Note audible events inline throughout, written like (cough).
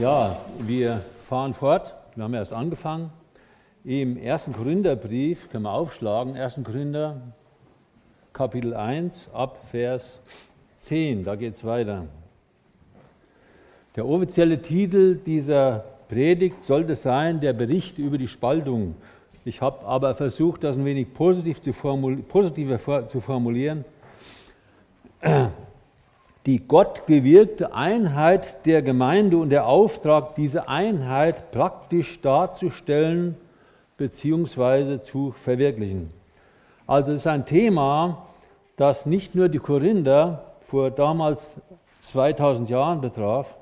Ja, wir fahren fort. Wir haben erst angefangen. Im ersten Korintherbrief können wir aufschlagen. 1. Korinther, Kapitel 1, ab Vers 10. Da geht es weiter. Der offizielle Titel dieser Predigt sollte sein: Der Bericht über die Spaltung. Ich habe aber versucht, das ein wenig positiv zu positiver zu formulieren die gottgewirkte Einheit der Gemeinde und der Auftrag, diese Einheit praktisch darzustellen bzw. zu verwirklichen. Also es ist ein Thema, das nicht nur die Korinther vor damals 2000 Jahren betraf,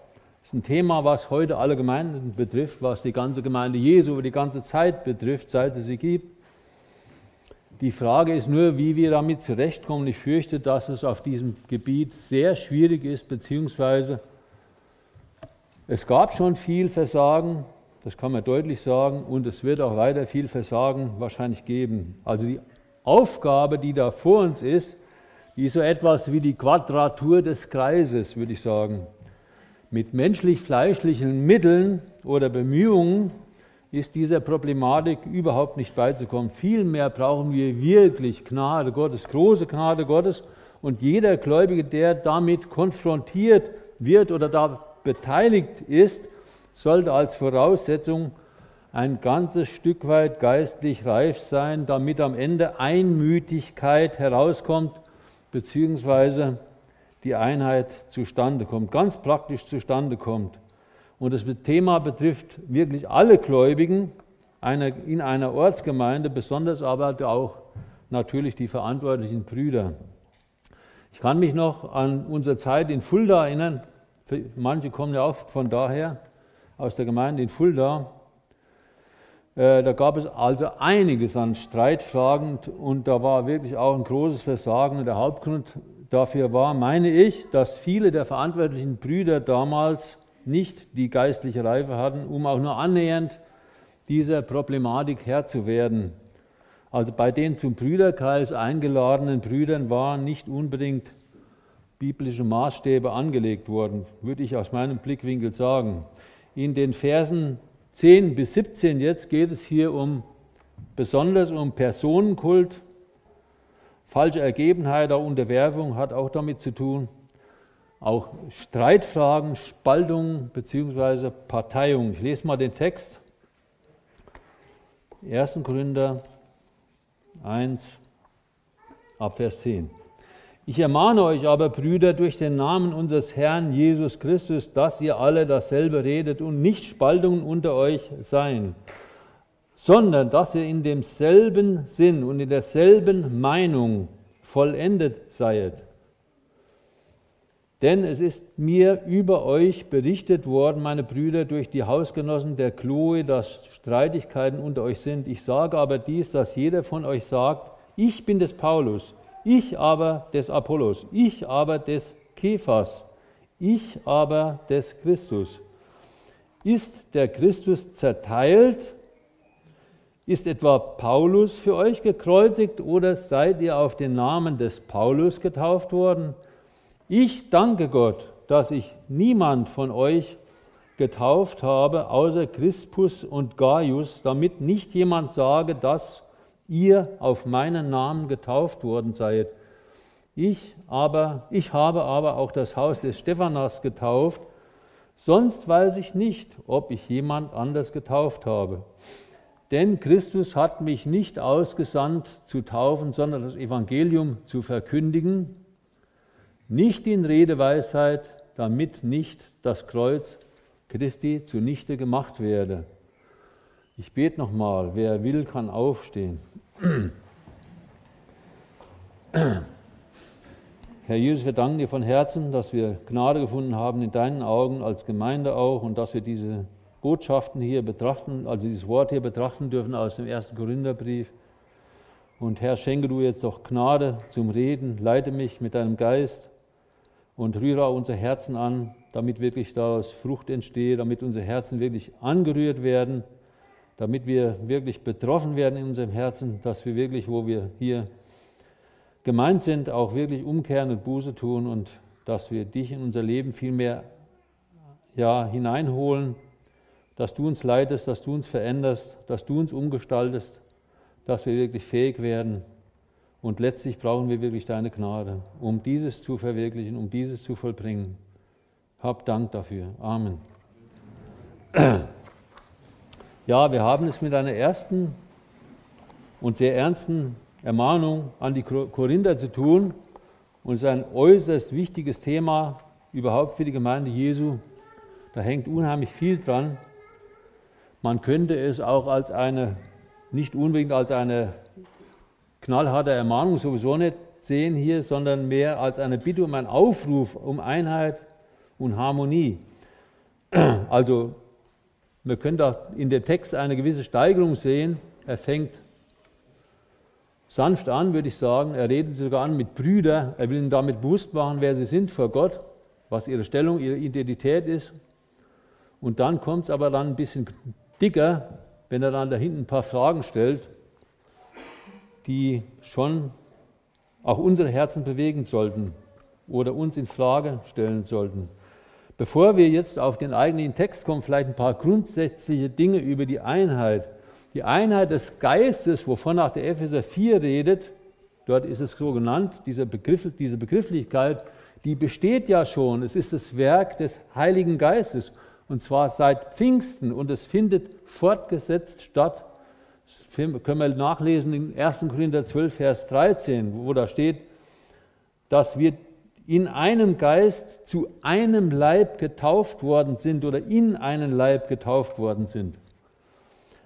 es ist ein Thema, was heute alle Gemeinden betrifft, was die ganze Gemeinde Jesu über die ganze Zeit betrifft, seit es sie gibt. Die Frage ist nur, wie wir damit zurechtkommen. Ich fürchte, dass es auf diesem Gebiet sehr schwierig ist, beziehungsweise es gab schon viel Versagen, das kann man deutlich sagen, und es wird auch weiter viel Versagen wahrscheinlich geben. Also die Aufgabe, die da vor uns ist, die ist so etwas wie die Quadratur des Kreises, würde ich sagen. Mit menschlich-fleischlichen Mitteln oder Bemühungen ist dieser Problematik überhaupt nicht beizukommen. Vielmehr brauchen wir wirklich Gnade Gottes, große Gnade Gottes. Und jeder Gläubige, der damit konfrontiert wird oder da beteiligt ist, sollte als Voraussetzung ein ganzes Stück weit geistlich reif sein, damit am Ende Einmütigkeit herauskommt, beziehungsweise die Einheit zustande kommt, ganz praktisch zustande kommt. Und das Thema betrifft wirklich alle Gläubigen in einer Ortsgemeinde, besonders aber auch natürlich die verantwortlichen Brüder. Ich kann mich noch an unsere Zeit in Fulda erinnern. Manche kommen ja auch von daher, aus der Gemeinde in Fulda. Äh, da gab es also einiges an Streitfragen und da war wirklich auch ein großes Versagen. Und der Hauptgrund dafür war, meine ich, dass viele der verantwortlichen Brüder damals nicht die geistliche Reife hatten, um auch nur annähernd dieser Problematik Herr zu werden. Also bei den zum Brüderkreis eingeladenen Brüdern waren nicht unbedingt biblische Maßstäbe angelegt worden, würde ich aus meinem Blickwinkel sagen. In den Versen 10 bis 17 jetzt geht es hier um besonders um Personenkult, falsche Ergebenheit, auch Unterwerfung hat auch damit zu tun auch Streitfragen, Spaltung bzw. Parteiung. Ich lese mal den Text. 1. Korinther 1, Abvers 10. Ich ermahne euch aber, Brüder, durch den Namen unseres Herrn Jesus Christus, dass ihr alle dasselbe redet und nicht Spaltungen unter euch seien, sondern dass ihr in demselben Sinn und in derselben Meinung vollendet seid. Denn es ist mir über euch berichtet worden, meine Brüder, durch die Hausgenossen der Chloe, dass Streitigkeiten unter euch sind. Ich sage aber dies, dass jeder von euch sagt, ich bin des Paulus, ich aber des Apollos, ich aber des Kephas, ich aber des Christus. Ist der Christus zerteilt? Ist etwa Paulus für euch gekreuzigt oder seid ihr auf den Namen des Paulus getauft worden? Ich danke Gott, dass ich niemand von euch getauft habe, außer Crispus und Gaius, damit nicht jemand sage, dass ihr auf meinen Namen getauft worden seid. Ich aber, ich habe aber auch das Haus des Stephanas getauft, sonst weiß ich nicht, ob ich jemand anders getauft habe. Denn Christus hat mich nicht ausgesandt zu taufen, sondern das Evangelium zu verkündigen, nicht in Redeweisheit, damit nicht das Kreuz Christi zunichte gemacht werde. Ich bete nochmal, wer will, kann aufstehen. Herr Jesus, wir danken dir von Herzen, dass wir Gnade gefunden haben in deinen Augen, als Gemeinde auch, und dass wir diese Botschaften hier betrachten, also dieses Wort hier betrachten dürfen aus dem ersten Korintherbrief. Und Herr, schenke du jetzt doch Gnade zum Reden, leite mich mit deinem Geist und rühre auch unser Herzen an, damit wirklich daraus Frucht entsteht, damit unsere Herzen wirklich angerührt werden, damit wir wirklich betroffen werden in unserem Herzen, dass wir wirklich, wo wir hier gemeint sind, auch wirklich umkehren und Buße tun und dass wir dich in unser Leben viel mehr ja, hineinholen, dass du uns leitest, dass du uns veränderst, dass du uns umgestaltest, dass wir wirklich fähig werden. Und letztlich brauchen wir wirklich deine Gnade, um dieses zu verwirklichen, um dieses zu vollbringen. Hab Dank dafür. Amen. (clears throat) Ja, wir haben es mit einer ersten und sehr ernsten Ermahnung an die Korinther zu tun. Und es ist ein äußerst wichtiges Thema überhaupt für die Gemeinde Jesu. Da hängt unheimlich viel dran. Man könnte es auch als eine, nicht unbedingt als eine knallharte Ermahnung sowieso nicht sehen hier, sondern mehr als eine Bitte um einen Aufruf um Einheit und Harmonie. (clears throat) Also wir können da in dem Text eine gewisse Steigerung sehen. Er fängt sanft an, würde ich sagen. Er redet sogar an mit Brüder. Er will ihnen damit bewusst machen, wer sie sind vor Gott, was ihre Stellung, ihre Identität ist. Und dann kommt es aber dann ein bisschen dicker, wenn er dann da hinten ein paar Fragen stellt, die schon auch unsere Herzen bewegen sollten oder uns in Frage stellen sollten. Bevor wir jetzt auf den eigentlichen Text kommen, vielleicht ein paar grundsätzliche Dinge über die Einheit. Die Einheit des Geistes, wovon auch der Epheser 4 redet, dort ist es so genannt, diese, Begriff, diese Begrifflichkeit, die besteht ja schon. Es ist das Werk des Heiligen Geistes und zwar seit Pfingsten und es findet fortgesetzt statt. Können wir nachlesen in 1. Korinther 12, Vers 13, wo da steht, dass wir in einem Geist zu einem Leib getauft worden sind oder in einen Leib getauft worden sind.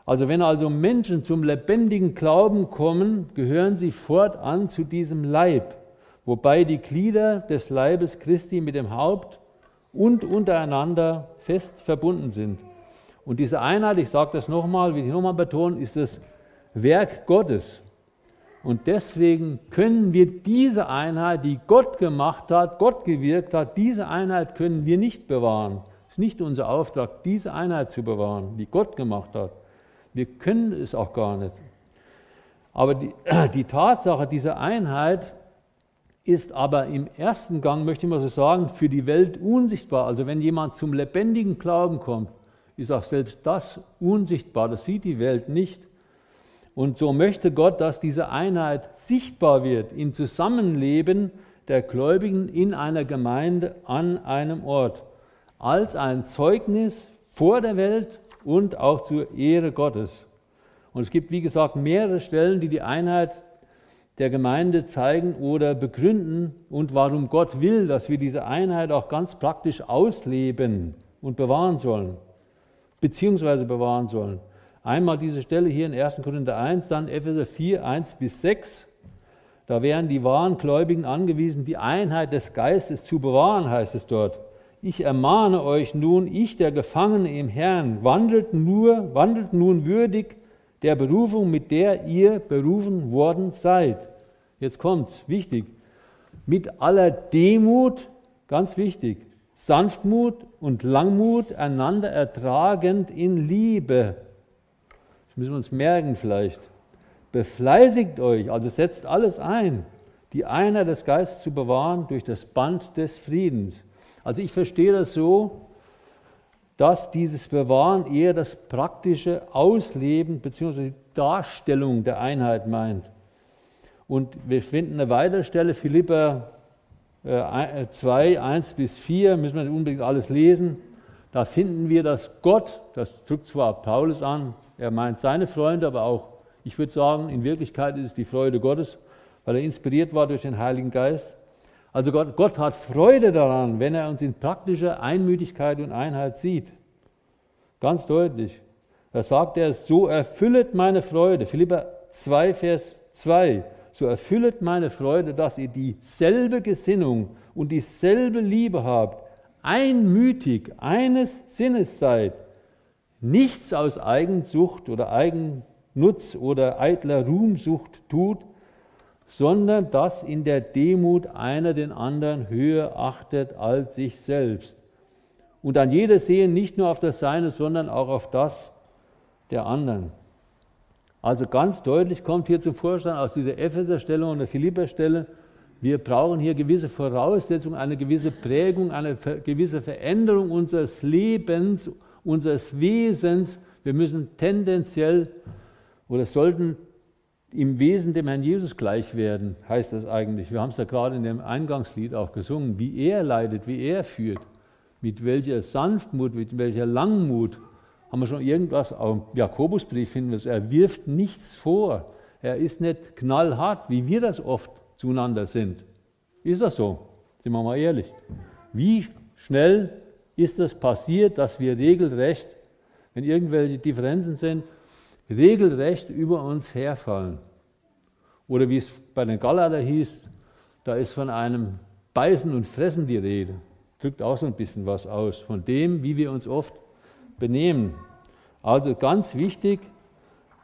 Also wenn also Menschen zum lebendigen Glauben kommen, gehören sie fortan zu diesem Leib, wobei die Glieder des Leibes Christi mit dem Haupt und untereinander fest verbunden sind. Und diese Einheit, ich sage das nochmal, will ich nochmal betonen, ist das Werk Gottes. Und deswegen können wir diese Einheit, die Gott gemacht hat, Gott gewirkt hat, diese Einheit können wir nicht bewahren. Es ist nicht unser Auftrag, diese Einheit zu bewahren, die Gott gemacht hat. Wir können es auch gar nicht. Aber die, (clears throat) die Tatsache dieser Einheit ist aber im ersten Gang, möchte ich mal so sagen, für die Welt unsichtbar. Also wenn jemand zum lebendigen Glauben kommt, ist auch selbst das unsichtbar. Das sieht die Welt nicht. Und so möchte Gott, dass diese Einheit sichtbar wird im Zusammenleben der Gläubigen in einer Gemeinde an einem Ort, als ein Zeugnis vor der Welt und auch zur Ehre Gottes. Und es gibt, wie gesagt, mehrere Stellen, die die Einheit der Gemeinde zeigen oder begründen und warum Gott will, dass wir diese Einheit auch ganz praktisch ausleben und bewahren sollen, beziehungsweise bewahren sollen. Einmal diese Stelle hier in 1. Korinther 1, dann Epheser 4, 1 bis 6. Da wären die wahren Gläubigen angewiesen, die Einheit des Geistes zu bewahren, heißt es dort. Ich ermahne euch nun, ich der Gefangene im Herrn, wandelt nur, wandelt nun würdig der Berufung, mit der ihr berufen worden seid. Jetzt kommt's, wichtig. Mit aller Demut, ganz wichtig, Sanftmut und Langmut einander ertragend in Liebe müssen wir uns merken vielleicht. Befleißigt euch, also setzt alles ein, die Einheit des Geistes zu bewahren durch das Band des Friedens. Also ich verstehe das so, dass dieses Bewahren eher das praktische Ausleben bzw. Darstellung der Einheit meint. Und wir finden eine weitere Stelle, Philippa 2, 1 bis 4, müssen wir unbedingt alles lesen. Da finden wir, dass Gott, das drückt zwar Paulus an, er meint seine Freunde, aber auch, ich würde sagen, in Wirklichkeit ist es die Freude Gottes, weil er inspiriert war durch den Heiligen Geist. Also Gott, Gott hat Freude daran, wenn er uns in praktischer Einmütigkeit und Einheit sieht. Ganz deutlich. Da sagt er, so erfüllet meine Freude. Philippa 2, Vers 2. So erfüllet meine Freude, dass ihr dieselbe Gesinnung und dieselbe Liebe habt, einmütig eines Sinnes seid nichts aus Eigensucht oder Eigennutz oder eitler Ruhmsucht tut, sondern dass in der Demut einer den anderen höher achtet als sich selbst. Und an jeder sehen nicht nur auf das Seine, sondern auch auf das der anderen. Also ganz deutlich kommt hier zum Vorschein aus dieser Epheser-Stelle und der Philipper-Stelle, Wir brauchen hier gewisse Voraussetzungen, eine gewisse Prägung, eine gewisse Veränderung unseres Lebens, unseres Wesens. Wir müssen tendenziell oder sollten im Wesen dem Herrn Jesus gleich werden, heißt das eigentlich. Wir haben es ja gerade in dem Eingangslied auch gesungen, wie er leidet, wie er führt, mit welcher Sanftmut, mit welcher Langmut. Haben wir schon irgendwas, auch im Jakobusbrief finden wir es, er wirft nichts vor. Er ist nicht knallhart, wie wir das oft zueinander sind. Ist das so? Sind wir mal ehrlich. Wie schnell ist es das passiert, dass wir regelrecht, wenn irgendwelche Differenzen sind, regelrecht über uns herfallen. Oder wie es bei den Galater hieß, da ist von einem Beißen und Fressen die Rede. Drückt auch so ein bisschen was aus von dem, wie wir uns oft benehmen. Also ganz wichtig,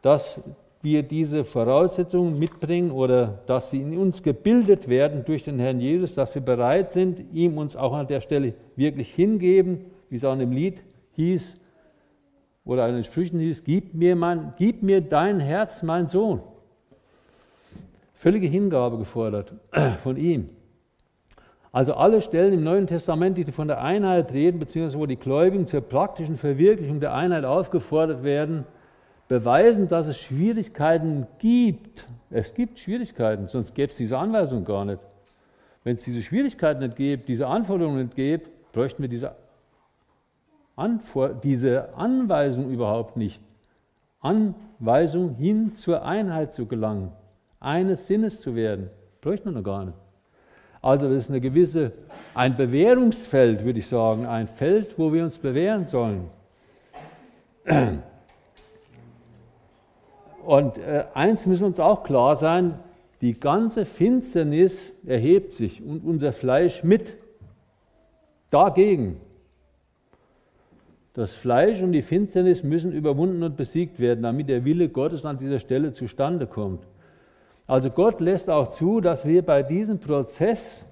dass wir diese Voraussetzungen mitbringen oder dass sie in uns gebildet werden durch den Herrn Jesus, dass wir bereit sind, ihm uns auch an der Stelle wirklich hingeben, wie es auch in dem Lied hieß, oder in den Sprüchen hieß, gib mir, mein, gib mir dein Herz, mein Sohn. Völlige Hingabe gefordert (clears throat) von ihm. Also alle Stellen im Neuen Testament, die von der Einheit reden, beziehungsweise wo die Gläubigen zur praktischen Verwirklichung der Einheit aufgefordert werden, beweisen, dass es Schwierigkeiten gibt. Es gibt Schwierigkeiten, sonst gäbe es diese Anweisung gar nicht. Wenn es diese Schwierigkeiten nicht gäbe, diese Anforderungen nicht gäbe, bräuchten wir diese diese Anweisung überhaupt nicht. Anweisung hin zur Einheit zu gelangen, eines Sinnes zu werden, bräuchte man noch gar nicht. Also das ist eine gewisse, ein Bewährungsfeld, würde ich sagen, ein Feld, wo wir uns bewähren sollen. Und äh, eins müssen uns auch klar sein, die ganze Finsternis erhebt sich und unser Fleisch mit dagegen. Das Fleisch und die Finsternis müssen überwunden und besiegt werden, damit der Wille Gottes an dieser Stelle zustande kommt. Also Gott lässt auch zu, dass wir bei diesem Prozess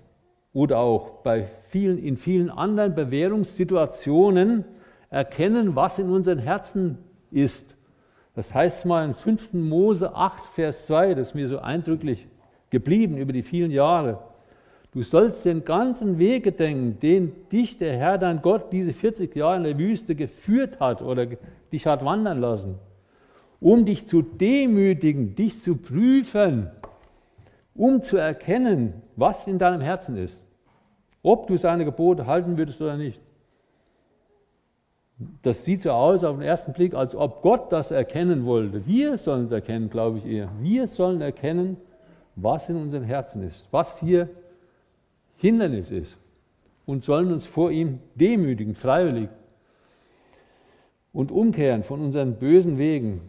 oder auch bei vielen, in vielen anderen Bewährungssituationen erkennen, was in unseren Herzen ist. Das heißt mal in 5. Mose 8, Vers 2, das ist mir so eindrücklich geblieben über die vielen Jahre. Du sollst den ganzen Weg gedenken, den dich der Herr, dein Gott, diese 40 Jahre in der Wüste geführt hat oder dich hat wandern lassen, um dich zu demütigen, dich zu prüfen, um zu erkennen, was in deinem Herzen ist, ob du seine Gebote halten würdest oder nicht. Das sieht so aus auf den ersten Blick, als ob Gott das erkennen wollte. Wir sollen es erkennen, glaube ich eher. Wir sollen erkennen, was in unseren Herzen ist, was hier Hindernis ist und sollen uns vor ihm demütigen, freiwillig und umkehren von unseren bösen Wegen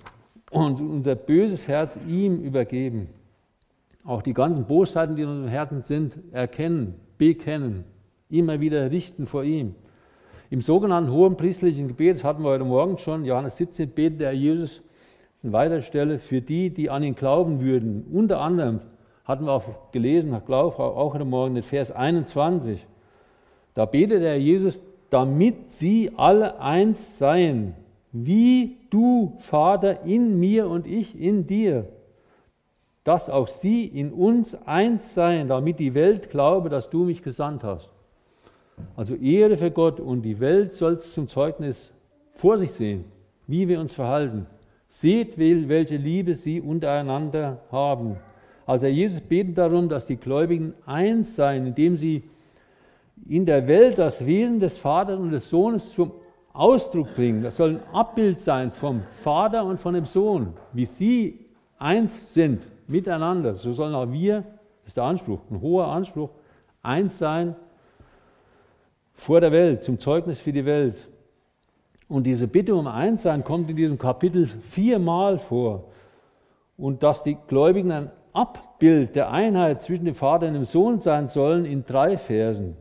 und unser böses Herz ihm übergeben. Auch die ganzen Bosheiten, die in unserem Herzen sind, erkennen, bekennen, immer wieder richten vor ihm. Im sogenannten hohen priestlichen Gebet, das hatten wir heute Morgen schon, Johannes 17, betet der Jesus, das ist eine weitere Stelle, für die, die an ihn glauben würden, unter anderem hatten wir auch gelesen, glaube auch heute Morgen in Vers 21. Da betet der Jesus, damit sie alle eins seien, wie du, Vater, in mir und ich in dir, dass auch sie in uns eins seien, damit die Welt glaube, dass du mich gesandt hast. Also Ehre für Gott und die Welt soll es zum Zeugnis vor sich sehen, wie wir uns verhalten. Seht, welche Liebe sie untereinander haben. Also Jesus betet darum, dass die Gläubigen eins seien, indem sie in der Welt das Wesen des Vaters und des Sohnes zum Ausdruck bringen. Das soll ein Abbild sein vom Vater und von dem Sohn, wie sie eins sind miteinander. So sollen auch wir, das ist der Anspruch, ein hoher Anspruch, eins sein vor der Welt, zum Zeugnis für die Welt. Und diese Bitte um Einssein kommt in diesem Kapitel viermal vor. Und dass die Gläubigen ein Abbild der Einheit zwischen dem Vater und dem Sohn sein sollen in drei Versen.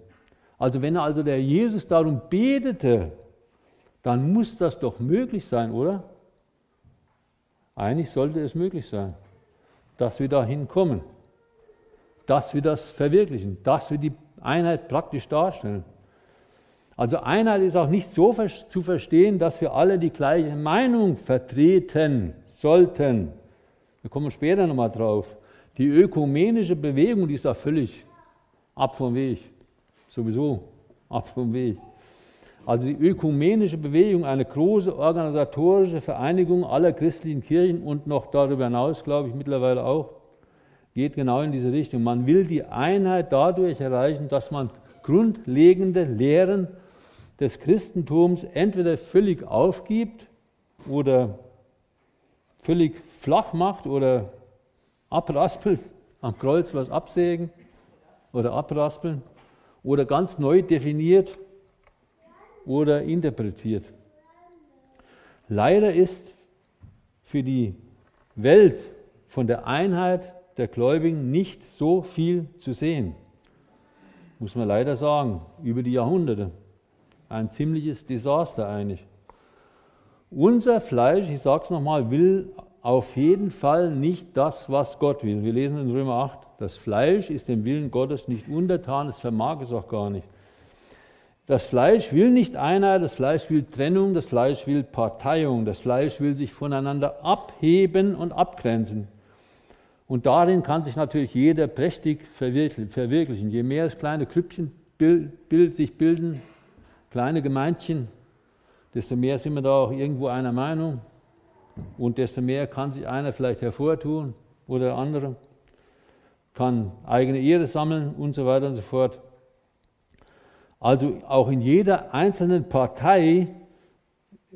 Also wenn also der Jesus darum betete, dann muss das doch möglich sein, oder? Eigentlich sollte es möglich sein, dass wir dahin kommen, dass wir das verwirklichen, dass wir die Einheit praktisch darstellen. Also Einheit ist auch nicht so zu verstehen, dass wir alle die gleiche Meinung vertreten sollten. Wir kommen später nochmal drauf. Die ökumenische Bewegung, die ist da völlig ab vom Weg. Sowieso ab vom Weg. Also die ökumenische Bewegung, eine große organisatorische Vereinigung aller christlichen Kirchen und noch darüber hinaus, glaube ich, mittlerweile auch, geht genau in diese Richtung. Man will die Einheit dadurch erreichen, dass man grundlegende Lehren des Christentums entweder völlig aufgibt oder völlig flach macht oder abraspelt, am Kreuz was absägen oder abraspeln oder ganz neu definiert oder interpretiert. Leider ist für die Welt von der Einheit der Gläubigen nicht so viel zu sehen. Muss man leider sagen, über die Jahrhunderte. Ein ziemliches Desaster eigentlich. Unser Fleisch, ich sage es nochmal, will auf jeden Fall nicht das, was Gott will. Wir lesen in Römer 8, das Fleisch ist dem Willen Gottes nicht untertan, es vermag es auch gar nicht. Das Fleisch will nicht Einheit, das Fleisch will Trennung, das Fleisch will Parteiung, das Fleisch will sich voneinander abheben und abgrenzen. Und darin kann sich natürlich jeder prächtig verwirklichen. Je mehr es kleine Krüppchen sich bilden, kleine Gemeindchen, desto mehr sind wir da auch irgendwo einer Meinung und desto mehr kann sich einer vielleicht hervortun oder andere, kann eigene Ehre sammeln und so weiter und so fort. Also auch in jeder einzelnen Partei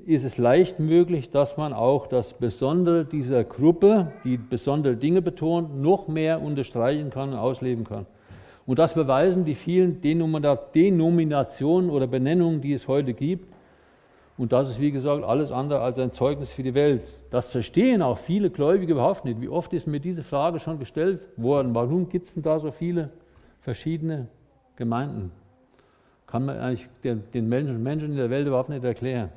ist es leicht möglich, dass man auch das Besondere dieser Gruppe, die besondere Dinge betont, noch mehr unterstreichen kann und ausleben kann. Und das beweisen die vielen Denominationen oder Benennungen, die es heute gibt. Und das ist, wie gesagt, alles andere als ein Zeugnis für die Welt. Das verstehen auch viele Gläubige überhaupt nicht. Wie oft ist mir diese Frage schon gestellt worden? Warum gibt es denn da so viele verschiedene Gemeinden? Kann man eigentlich den Menschen, Menschen in der Welt überhaupt nicht erklären.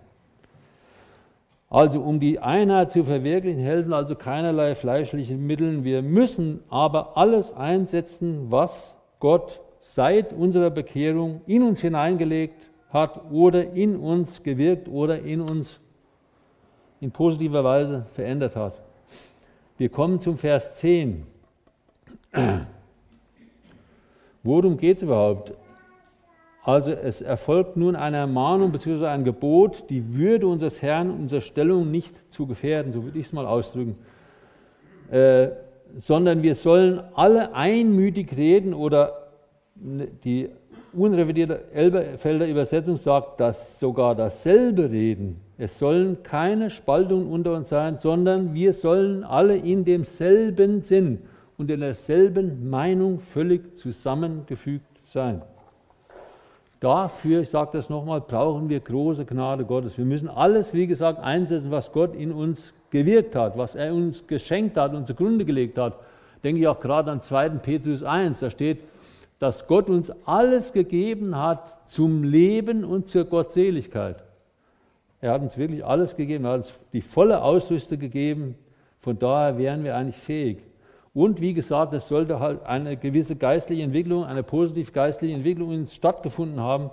Also um die Einheit zu verwirklichen, helfen also keinerlei fleischliche Mittel. Wir müssen aber alles einsetzen, was Gott seit unserer Bekehrung in uns hineingelegt hat oder in uns gewirkt oder in uns in positiver Weise verändert hat. Wir kommen zum Vers 10. Worum geht es überhaupt? Also es erfolgt nun eine Ermahnung bzw. ein Gebot, die Würde unseres Herrn, unsere Stellung nicht zu gefährden, so würde ich es mal ausdrücken, äh, sondern wir sollen alle einmütig reden oder die unrevidierte Elberfelder Übersetzung sagt, dass sogar dasselbe reden. Es sollen keine Spaltungen unter uns sein, sondern wir sollen alle in demselben Sinn und in derselben Meinung völlig zusammengefügt sein. Dafür, ich sage das nochmal, brauchen wir große Gnade Gottes. Wir müssen alles, wie gesagt, einsetzen, was Gott in uns gewirkt hat, was er uns geschenkt hat und zugrunde gelegt hat. Denke ich auch gerade an 2. Petrus 1, da steht, dass Gott uns alles gegeben hat zum Leben und zur Gottseligkeit. Er hat uns wirklich alles gegeben, er hat uns die volle Ausrüstung gegeben. Von daher wären wir eigentlich fähig. Und wie gesagt, es sollte halt eine gewisse geistliche Entwicklung, eine positiv geistliche Entwicklung in uns stattgefunden haben,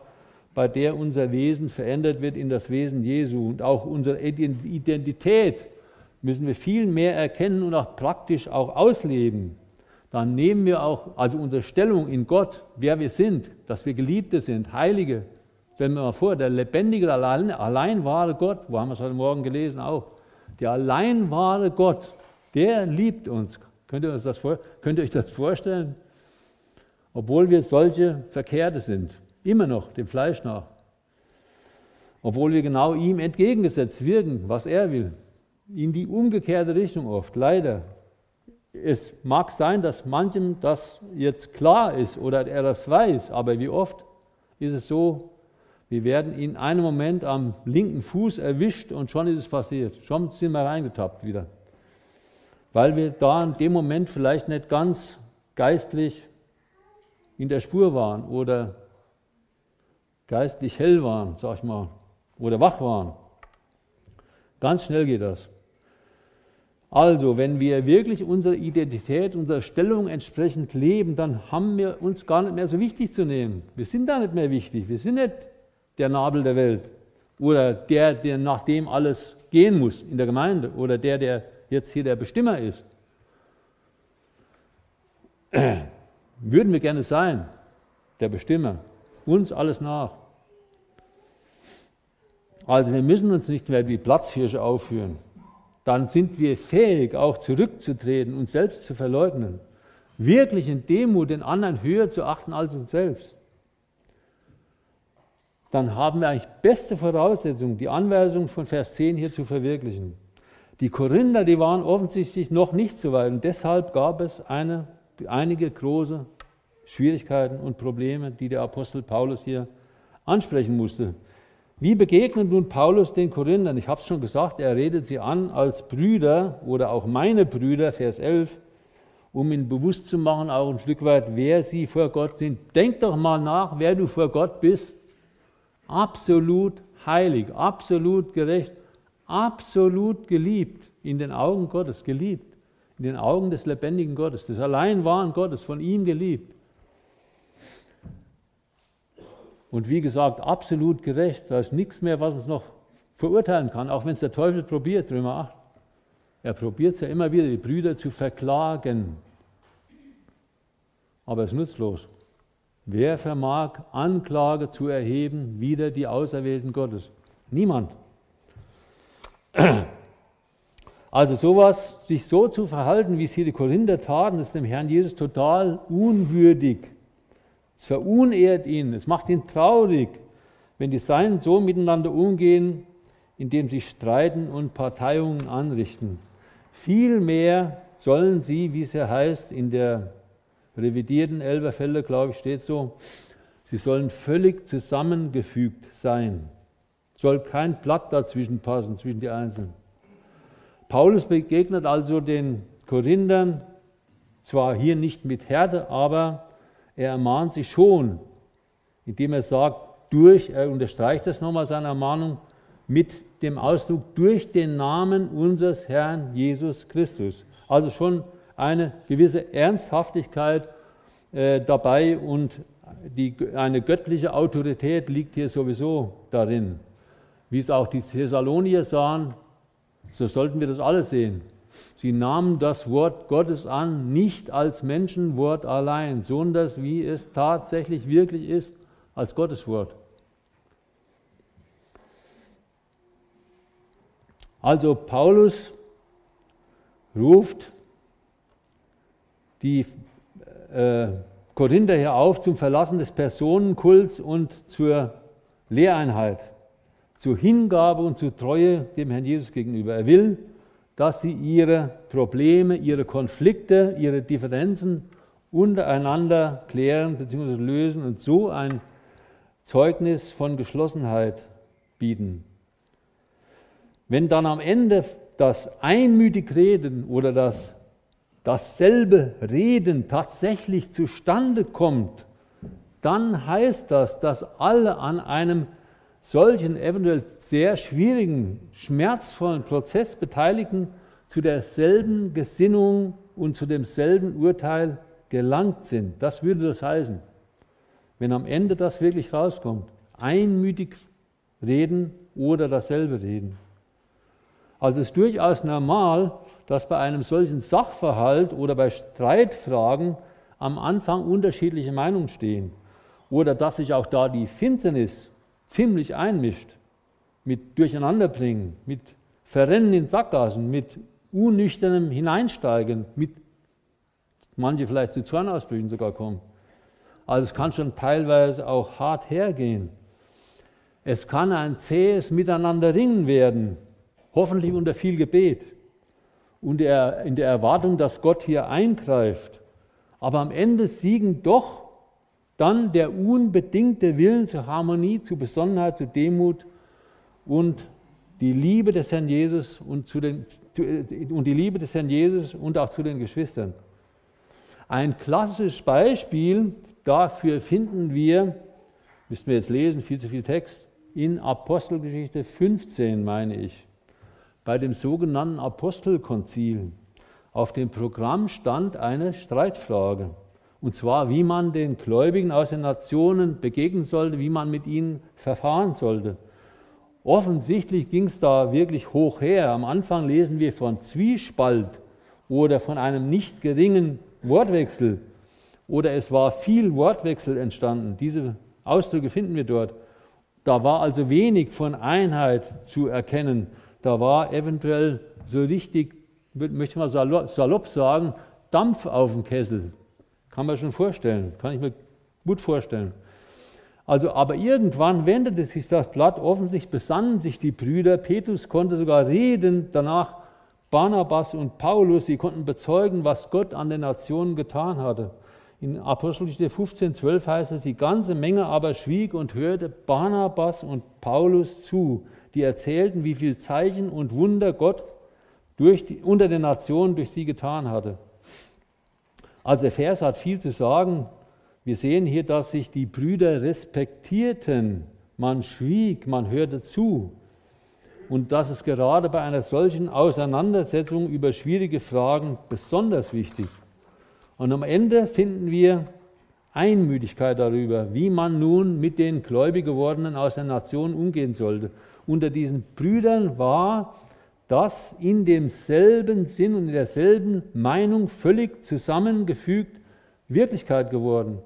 bei der unser Wesen verändert wird in das Wesen Jesu. Und auch unsere Identität müssen wir viel mehr erkennen und auch praktisch auch ausleben. Dann nehmen wir auch, also unsere Stellung in Gott, wer wir sind, dass wir Geliebte sind, Heilige. Stellen wir mal vor, der lebendige, allein, allein wahre Gott, wo haben wir es heute Morgen gelesen auch, der allein wahre Gott, der liebt uns, Könnt ihr, uns das könnt ihr euch das vorstellen? Obwohl wir solche Verkehrte sind, immer noch dem Fleisch nach. Obwohl wir genau ihm entgegengesetzt wirken, was er will. In die umgekehrte Richtung oft, leider. Es mag sein, dass manchem das jetzt klar ist oder er das weiß, aber wie oft ist es so, wir werden in einem Moment am linken Fuß erwischt und schon ist es passiert. Schon sind wir reingetappt wieder weil wir da in dem Moment vielleicht nicht ganz geistlich in der Spur waren oder geistlich hell waren, sag ich mal, oder wach waren. Ganz schnell geht das. Also, wenn wir wirklich unsere Identität, unserer Stellung entsprechend leben, dann haben wir uns gar nicht mehr so wichtig zu nehmen. Wir sind da nicht mehr wichtig. Wir sind nicht der Nabel der Welt oder der, der nach dem alles gehen muss in der Gemeinde oder der, der jetzt hier der Bestimmer ist. (clears throat) Würden wir gerne sein, der Bestimmer, uns alles nach. Also wir müssen uns nicht mehr wie Platzhirsche aufführen. Dann sind wir fähig, auch zurückzutreten, uns selbst zu verleugnen. Wirklich in Demut den anderen höher zu achten als uns selbst. Dann haben wir eigentlich beste Voraussetzungen, die Anweisung von Vers 10 hier zu verwirklichen. Die Korinther, die waren offensichtlich noch nicht so weit und deshalb gab es eine, einige große Schwierigkeiten und Probleme, die der Apostel Paulus hier ansprechen musste. Wie begegnet nun Paulus den Korinthern? Ich habe es schon gesagt, er redet sie an als Brüder oder auch meine Brüder, Vers 11, um ihnen bewusst zu machen, auch ein Stück weit, wer sie vor Gott sind. Denk doch mal nach, wer du vor Gott bist. Absolut heilig, absolut gerecht, absolut geliebt in den Augen Gottes, geliebt in den Augen des lebendigen Gottes, des allein wahren Gottes, von ihm geliebt. Und wie gesagt, absolut gerecht. Da ist nichts mehr, was uns noch verurteilen kann, auch wenn es der Teufel probiert, Römer 8. Er probiert es ja immer wieder, die Brüder zu verklagen. Aber es ist nutzlos. Wer vermag Anklage zu erheben wider die Auserwählten Gottes? Niemand. (clears throat) Also sowas, sich so zu verhalten, wie es hier die Korinther taten, ist dem Herrn Jesus total unwürdig. Es verunehrt ihn, es macht ihn traurig, wenn die Seinen so miteinander umgehen, indem sie streiten und Parteiungen anrichten. Vielmehr sollen sie, wie es ja heißt, in der revidierten Elberfelder, glaube ich, steht so, sie sollen völlig zusammengefügt sein. Soll kein Blatt dazwischen passen, zwischen die Einzelnen. Paulus begegnet also den Korinthern, zwar hier nicht mit Härte, aber er ermahnt sie schon, indem er sagt, durch, er unterstreicht das nochmal seine Ermahnung, mit dem Ausdruck durch den Namen unseres Herrn Jesus Christus. Also schon eine gewisse Ernsthaftigkeit äh, dabei und die, eine göttliche Autorität liegt hier sowieso darin. Wie es auch die Thessalonier sahen, so sollten wir das alle sehen. Sie nahmen das Wort Gottes an, nicht als Menschenwort allein, sondern wie es tatsächlich wirklich ist, als Gottes Wort. Also Paulus ruft die äh, Korinther hier auf zum Verlassen des Personenkults und zur Lehreinheit, zur Hingabe und zur Treue dem Herrn Jesus gegenüber. Er will, dass sie ihre Probleme, ihre Konflikte, ihre Differenzen untereinander klären bzw. lösen und so ein Zeugnis von Geschlossenheit bieten. Wenn dann am Ende das einmütig Reden oder das dasselbe Reden tatsächlich zustande kommt, dann heißt das, dass alle an einem solchen eventuell sehr schwierigen, schmerzvollen Prozess Beteiligten zu derselben Gesinnung und zu demselben Urteil gelangt sind. Das würde das heißen, wenn am Ende das wirklich rauskommt. Einmütig reden oder dasselbe reden. Also es ist durchaus normal, dass bei einem solchen Sachverhalt oder bei Streitfragen am Anfang unterschiedliche Meinungen stehen oder dass sich auch da die Finsternis ziemlich einmischt mit Durcheinanderbringen, mit Verrennen in Sackgassen, mit unnüchternem Hineinsteigen, mit manche vielleicht zu Zornausbrüchen sogar kommen. Also es kann schon teilweise auch hart hergehen. Es kann ein zähes Miteinanderringen werden, hoffentlich unter viel Gebet und in der Erwartung, dass Gott hier eingreift. Aber am Ende siegen doch dann der unbedingte Willen zur Harmonie, zur Besonnenheit, zur Demut und die Liebe des Herrn Jesus und, zu den, und die Liebe des Herrn Jesus und auch zu den Geschwistern. Ein klassisches Beispiel dafür finden wir, müssen wir jetzt lesen, viel zu viel Text, in Apostelgeschichte 15, meine ich, bei dem sogenannten Apostelkonzil. Auf dem Programm stand eine Streitfrage. Und zwar, wie man den Gläubigen aus den Nationen begegnen sollte, wie man mit ihnen verfahren sollte. Offensichtlich ging es da wirklich hoch her. Am Anfang lesen wir von Zwiespalt oder von einem nicht geringen Wortwechsel. oder es war viel Wortwechsel entstanden. Diese Ausdrücke finden wir dort. Da war also wenig von Einheit zu erkennen. Da war eventuell so richtig, möchte man salopp sagen, Dampf auf dem Kessel. Kann man schon vorstellen, kann ich mir gut vorstellen. Also, aber irgendwann wendete sich das Blatt, offensichtlich besannen sich die Brüder. Petrus konnte sogar reden, danach Barnabas und Paulus, sie konnten bezeugen, was Gott an den Nationen getan hatte. In Apostelgeschichte 15, 12 heißt es, die ganze Menge aber schwieg und hörte Barnabas und Paulus zu, die erzählten, wie viel Zeichen und Wunder Gott die, unter den Nationen durch sie getan hatte. Also der Vers hat viel zu sagen. Wir sehen hier, dass sich die Brüder respektierten. Man schwieg, man hörte zu und das ist gerade bei einer solchen Auseinandersetzung über schwierige Fragen besonders wichtig. Und am Ende finden wir Einmütigkeit darüber, wie man nun mit den gläubig gewordenen aus der Nation umgehen sollte. Unter diesen Brüdern war das in demselben Sinn und in derselben Meinung völlig zusammengefügt Wirklichkeit geworden.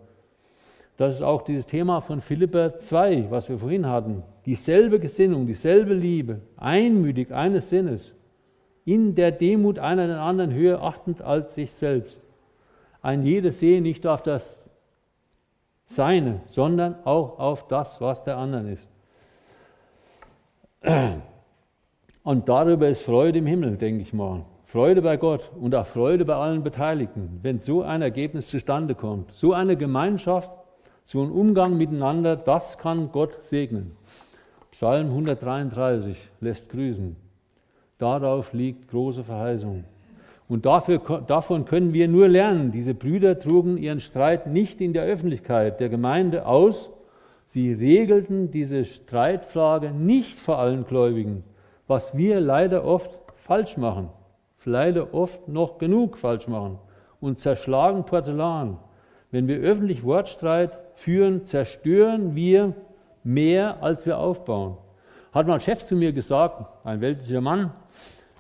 Das ist auch dieses Thema von Philipper 2, was wir vorhin hatten. Dieselbe Gesinnung, dieselbe Liebe, einmütig eines Sinnes, in der Demut einer den anderen höher achtend als sich selbst. Ein jeder sehe nicht auf das Seine, sondern auch auf das, was der anderen ist. Und darüber ist Freude im Himmel, denke ich mal. Freude bei Gott und auch Freude bei allen Beteiligten, wenn so ein Ergebnis zustande kommt. So eine Gemeinschaft so ein Umgang miteinander, das kann Gott segnen. Psalm 133 lässt grüßen. Darauf liegt große Verheißung. Und dafür, davon können wir nur lernen. Diese Brüder trugen ihren Streit nicht in der Öffentlichkeit der Gemeinde aus. Sie regelten diese Streitfrage nicht vor allen Gläubigen, was wir leider oft falsch machen, leider oft noch genug falsch machen und zerschlagen Porzellan. Wenn wir öffentlich Wortstreit führen, zerstören wir mehr, als wir aufbauen. Hat mal ein Chef zu mir gesagt, ein weltlicher Mann,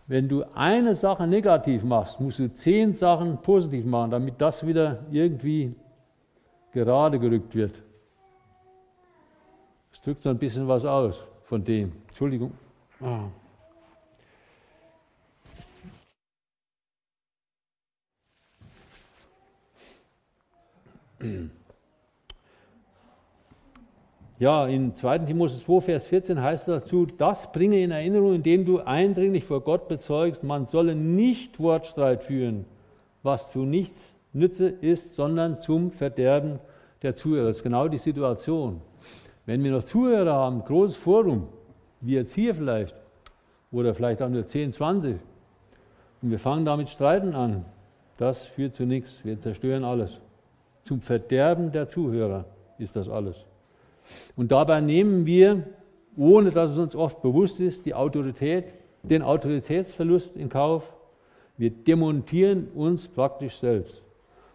wenn du eine Sache negativ machst, musst du zehn Sachen positiv machen, damit das wieder irgendwie gerade gerückt wird. Das drückt so ein bisschen was aus von dem. Entschuldigung. Ah. Ja, in 2. Timotheus 2, Vers 14 heißt es dazu, das bringe in Erinnerung, indem du eindringlich vor Gott bezeugst, man solle nicht Wortstreit führen, was zu nichts Nütze ist, sondern zum Verderben der Zuhörer. Das ist genau die Situation. Wenn wir noch Zuhörer haben, großes Forum, wie jetzt hier vielleicht, oder vielleicht haben wir 10, 20, und wir fangen damit Streiten an, das führt zu nichts. Wir zerstören alles. Zum Verderben der Zuhörer ist das alles. Und dabei nehmen wir, ohne dass es uns oft bewusst ist, die Autorität, den Autoritätsverlust in Kauf. Wir demontieren uns praktisch selbst.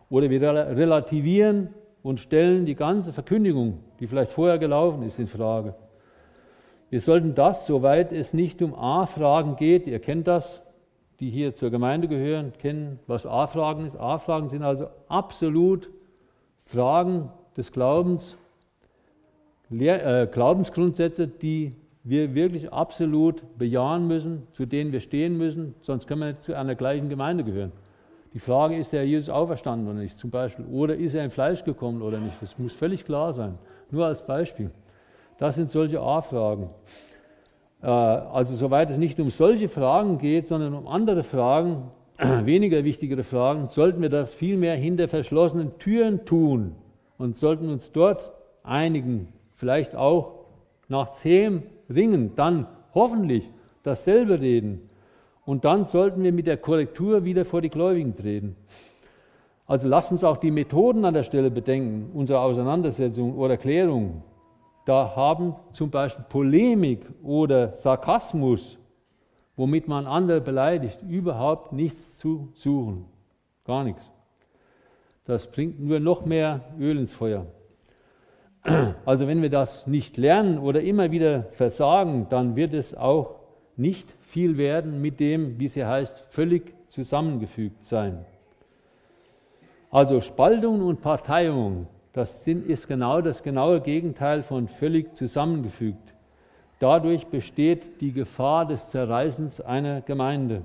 Oder wir relativieren und stellen die ganze Verkündigung, die vielleicht vorher gelaufen ist, in Frage. Wir sollten das, soweit es nicht um A-Fragen geht, ihr kennt das, die hier zur Gemeinde gehören, kennen, was A-Fragen ist. A-Fragen sind also absolut Fragen des Glaubens, Lehr äh, Glaubensgrundsätze, die wir wirklich absolut bejahen müssen, zu denen wir stehen müssen, sonst können wir nicht zu einer gleichen Gemeinde gehören. Die Frage ist, ist der Jesus auferstanden oder nicht, zum Beispiel, oder ist er im Fleisch gekommen oder nicht, das muss völlig klar sein. Nur als Beispiel. Das sind solche A-Fragen. Äh, also soweit es nicht um solche Fragen geht, sondern um andere Fragen, (clears throat) weniger wichtigere Fragen, sollten wir das vielmehr hinter verschlossenen Türen tun und sollten uns dort einigen, vielleicht auch nach zähem Ringen dann hoffentlich dasselbe reden. Und dann sollten wir mit der Korrektur wieder vor die Gläubigen treten. Also lasst uns auch die Methoden an der Stelle bedenken, unsere Auseinandersetzung oder Klärung. Da haben zum Beispiel Polemik oder Sarkasmus, womit man andere beleidigt, überhaupt nichts zu suchen. Gar nichts. Das bringt nur noch mehr Öl ins Feuer. (clears throat) Also wenn wir das nicht lernen oder immer wieder versagen, dann wird es auch nicht viel werden mit dem, wie sie heißt, völlig zusammengefügt sein. Also Spaltung und Parteiung, das ist genau das genaue Gegenteil von völlig zusammengefügt. Dadurch besteht die Gefahr des Zerreißens einer Gemeinde.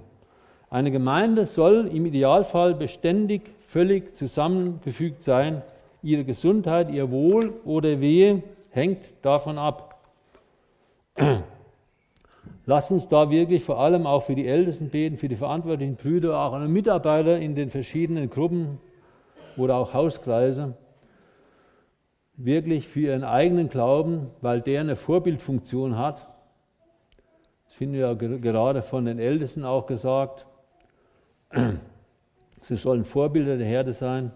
Eine Gemeinde soll im Idealfall beständig völlig zusammengefügt sein. Ihre Gesundheit, ihr Wohl oder Wehe hängt davon ab. Lasst uns da wirklich vor allem auch für die Ältesten beten, für die verantwortlichen Brüder, auch alle Mitarbeiter in den verschiedenen Gruppen oder auch Hauskreise, wirklich für ihren eigenen Glauben, weil der eine Vorbildfunktion hat. Das finden wir ja gerade von den Ältesten auch gesagt. (clears throat) Sie sollen Vorbilder der Herde sein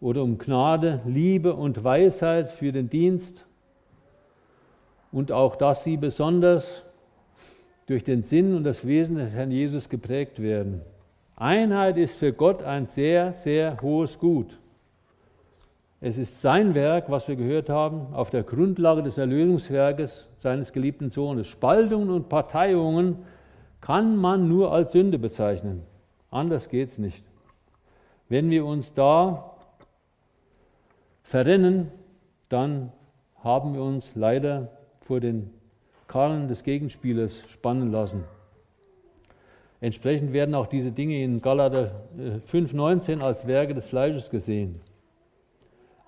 oder um Gnade, Liebe und Weisheit für den Dienst und auch, dass sie besonders durch den Sinn und das Wesen des Herrn Jesus geprägt werden. Einheit ist für Gott ein sehr, sehr hohes Gut. Es ist sein Werk, was wir gehört haben, auf der Grundlage des Erlösungswerkes seines geliebten Sohnes. Spaltungen und Parteiungen kann man nur als Sünde bezeichnen. Anders geht es nicht. Wenn wir uns da verrennen, dann haben wir uns leider vor den Karren des Gegenspielers spannen lassen. Entsprechend werden auch diese Dinge in Galater 5,19 äh, als Werke des Fleisches gesehen.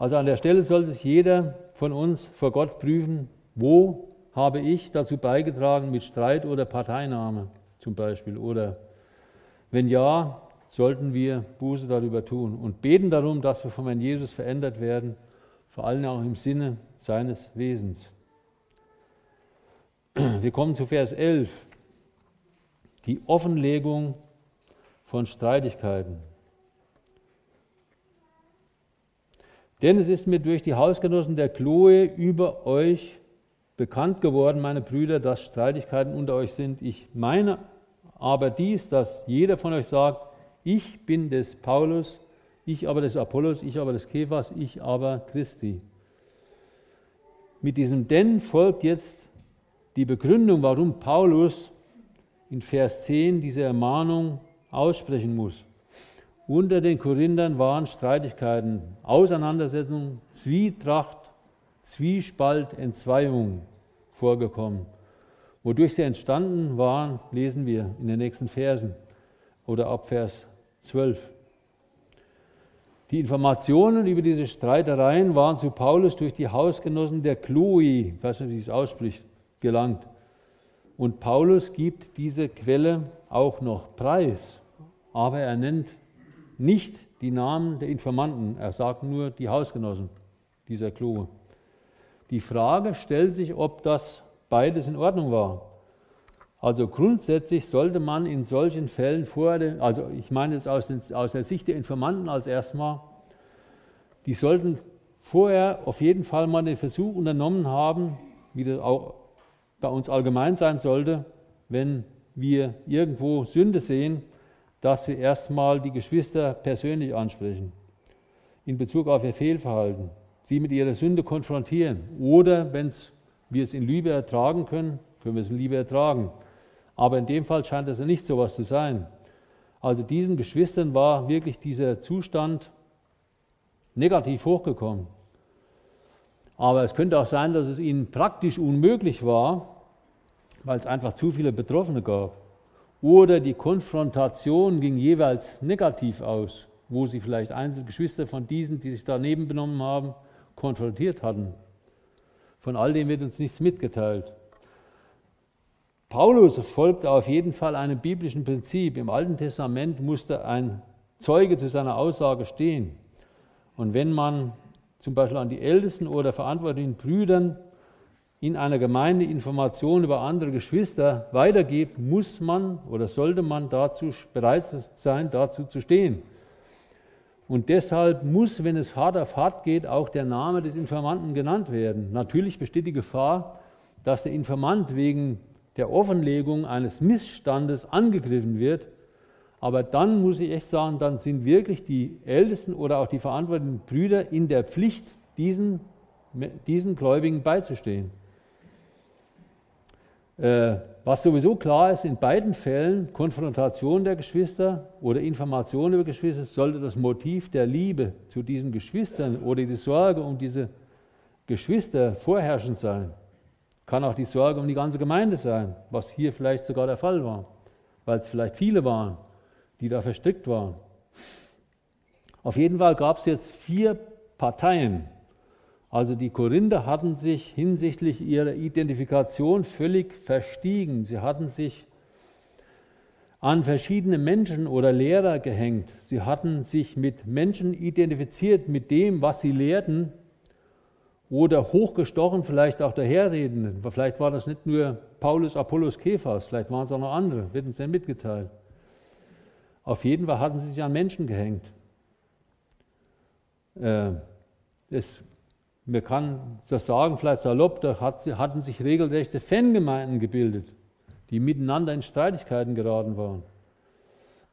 Also an der Stelle sollte sich jeder von uns vor Gott prüfen, wo habe ich dazu beigetragen mit Streit oder Parteinahme zum Beispiel. Oder wenn ja, sollten wir Buße darüber tun und beten darum, dass wir von Herrn Jesus verändert werden, vor allem auch im Sinne seines Wesens. Wir kommen zu Vers 11, die Offenlegung von Streitigkeiten. Denn es ist mir durch die Hausgenossen der Chloe über euch bekannt geworden, meine Brüder, dass Streitigkeiten unter euch sind. Ich meine aber dies, dass jeder von euch sagt, ich bin des Paulus, ich aber des Apollos, ich aber des Kephas, ich aber Christi. Mit diesem denn folgt jetzt die Begründung, warum Paulus in Vers 10 diese Ermahnung aussprechen muss. Unter den Korinthern waren Streitigkeiten, Auseinandersetzungen, Zwietracht, Zwiespalt, Entzweiung vorgekommen. Wodurch sie entstanden waren, lesen wir in den nächsten Versen oder ab Vers 12. Die Informationen über diese Streitereien waren zu Paulus durch die Hausgenossen der Chloe, ich weiß nicht, wie es ausspricht, gelangt. Und Paulus gibt diese Quelle auch noch preis, aber er nennt nicht die Namen der Informanten, er sagt nur die Hausgenossen dieser Chloe. Die Frage stellt sich, ob das beides in Ordnung war. Also grundsätzlich sollte man in solchen Fällen vorher, also ich meine jetzt aus, den, aus der Sicht der Informanten als erstmal, die sollten vorher auf jeden Fall mal den Versuch unternommen haben, wie das auch bei uns allgemein sein sollte, wenn wir irgendwo Sünde sehen, dass wir erstmal die Geschwister persönlich ansprechen in Bezug auf ihr Fehlverhalten, sie mit ihrer Sünde konfrontieren oder wenn wir es in Liebe ertragen können, können wir es in Liebe ertragen. Aber in dem Fall scheint es ja nicht so was zu sein. Also diesen Geschwistern war wirklich dieser Zustand negativ hochgekommen. Aber es könnte auch sein, dass es ihnen praktisch unmöglich war, weil es einfach zu viele Betroffene gab. Oder die Konfrontation ging jeweils negativ aus, wo sie vielleicht einzelne Geschwister von diesen, die sich daneben benommen haben, konfrontiert hatten. Von all dem wird uns nichts mitgeteilt. Paulus folgt auf jeden Fall einem biblischen Prinzip. Im Alten Testament musste ein Zeuge zu seiner Aussage stehen. Und wenn man zum Beispiel an die Ältesten oder verantwortlichen Brüdern in einer Gemeinde Informationen über andere Geschwister weitergibt, muss man oder sollte man dazu bereit sein, dazu zu stehen. Und deshalb muss, wenn es hart auf hart geht, auch der Name des Informanten genannt werden. Natürlich besteht die Gefahr, dass der Informant wegen der Offenlegung eines Missstandes angegriffen wird. Aber dann muss ich echt sagen, dann sind wirklich die Ältesten oder auch die verantwortlichen Brüder in der Pflicht, diesen, diesen Gläubigen beizustehen. Äh, was sowieso klar ist, in beiden Fällen, Konfrontation der Geschwister oder Information über Geschwister, sollte das Motiv der Liebe zu diesen Geschwistern oder die Sorge um diese Geschwister vorherrschend sein. Kann auch die Sorge um die ganze Gemeinde sein, was hier vielleicht sogar der Fall war, weil es vielleicht viele waren, die da verstrickt waren. Auf jeden Fall gab es jetzt vier Parteien. Also die Korinther hatten sich hinsichtlich ihrer Identifikation völlig verstiegen. Sie hatten sich an verschiedene Menschen oder Lehrer gehängt. Sie hatten sich mit Menschen identifiziert, mit dem, was sie lehrten, oder hochgestochen vielleicht auch daherredenden. Vielleicht war das nicht nur Paulus, Apollos, Kephas, vielleicht waren es auch noch andere, wird uns dann mitgeteilt. Auf jeden Fall hatten sie sich an Menschen gehängt. Äh, das, man kann das sagen, vielleicht salopp, da hat, hatten sich regelrechte Fangemeinden gebildet, die miteinander in Streitigkeiten geraten waren.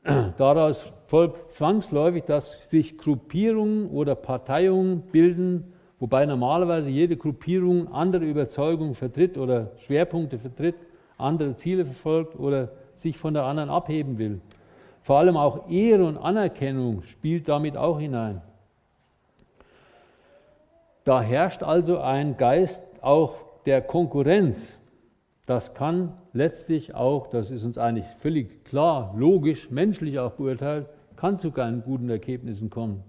(clears throat) Daraus folgt zwangsläufig, dass sich Gruppierungen oder Parteiungen bilden, wobei normalerweise jede Gruppierung andere Überzeugungen vertritt oder Schwerpunkte vertritt, andere Ziele verfolgt oder sich von der anderen abheben will. Vor allem auch Ehre und Anerkennung spielt damit auch hinein. Da herrscht also ein Geist auch der Konkurrenz. Das kann letztlich auch, das ist uns eigentlich völlig klar, logisch, menschlich auch beurteilt, kann zu keinen guten Ergebnissen kommen.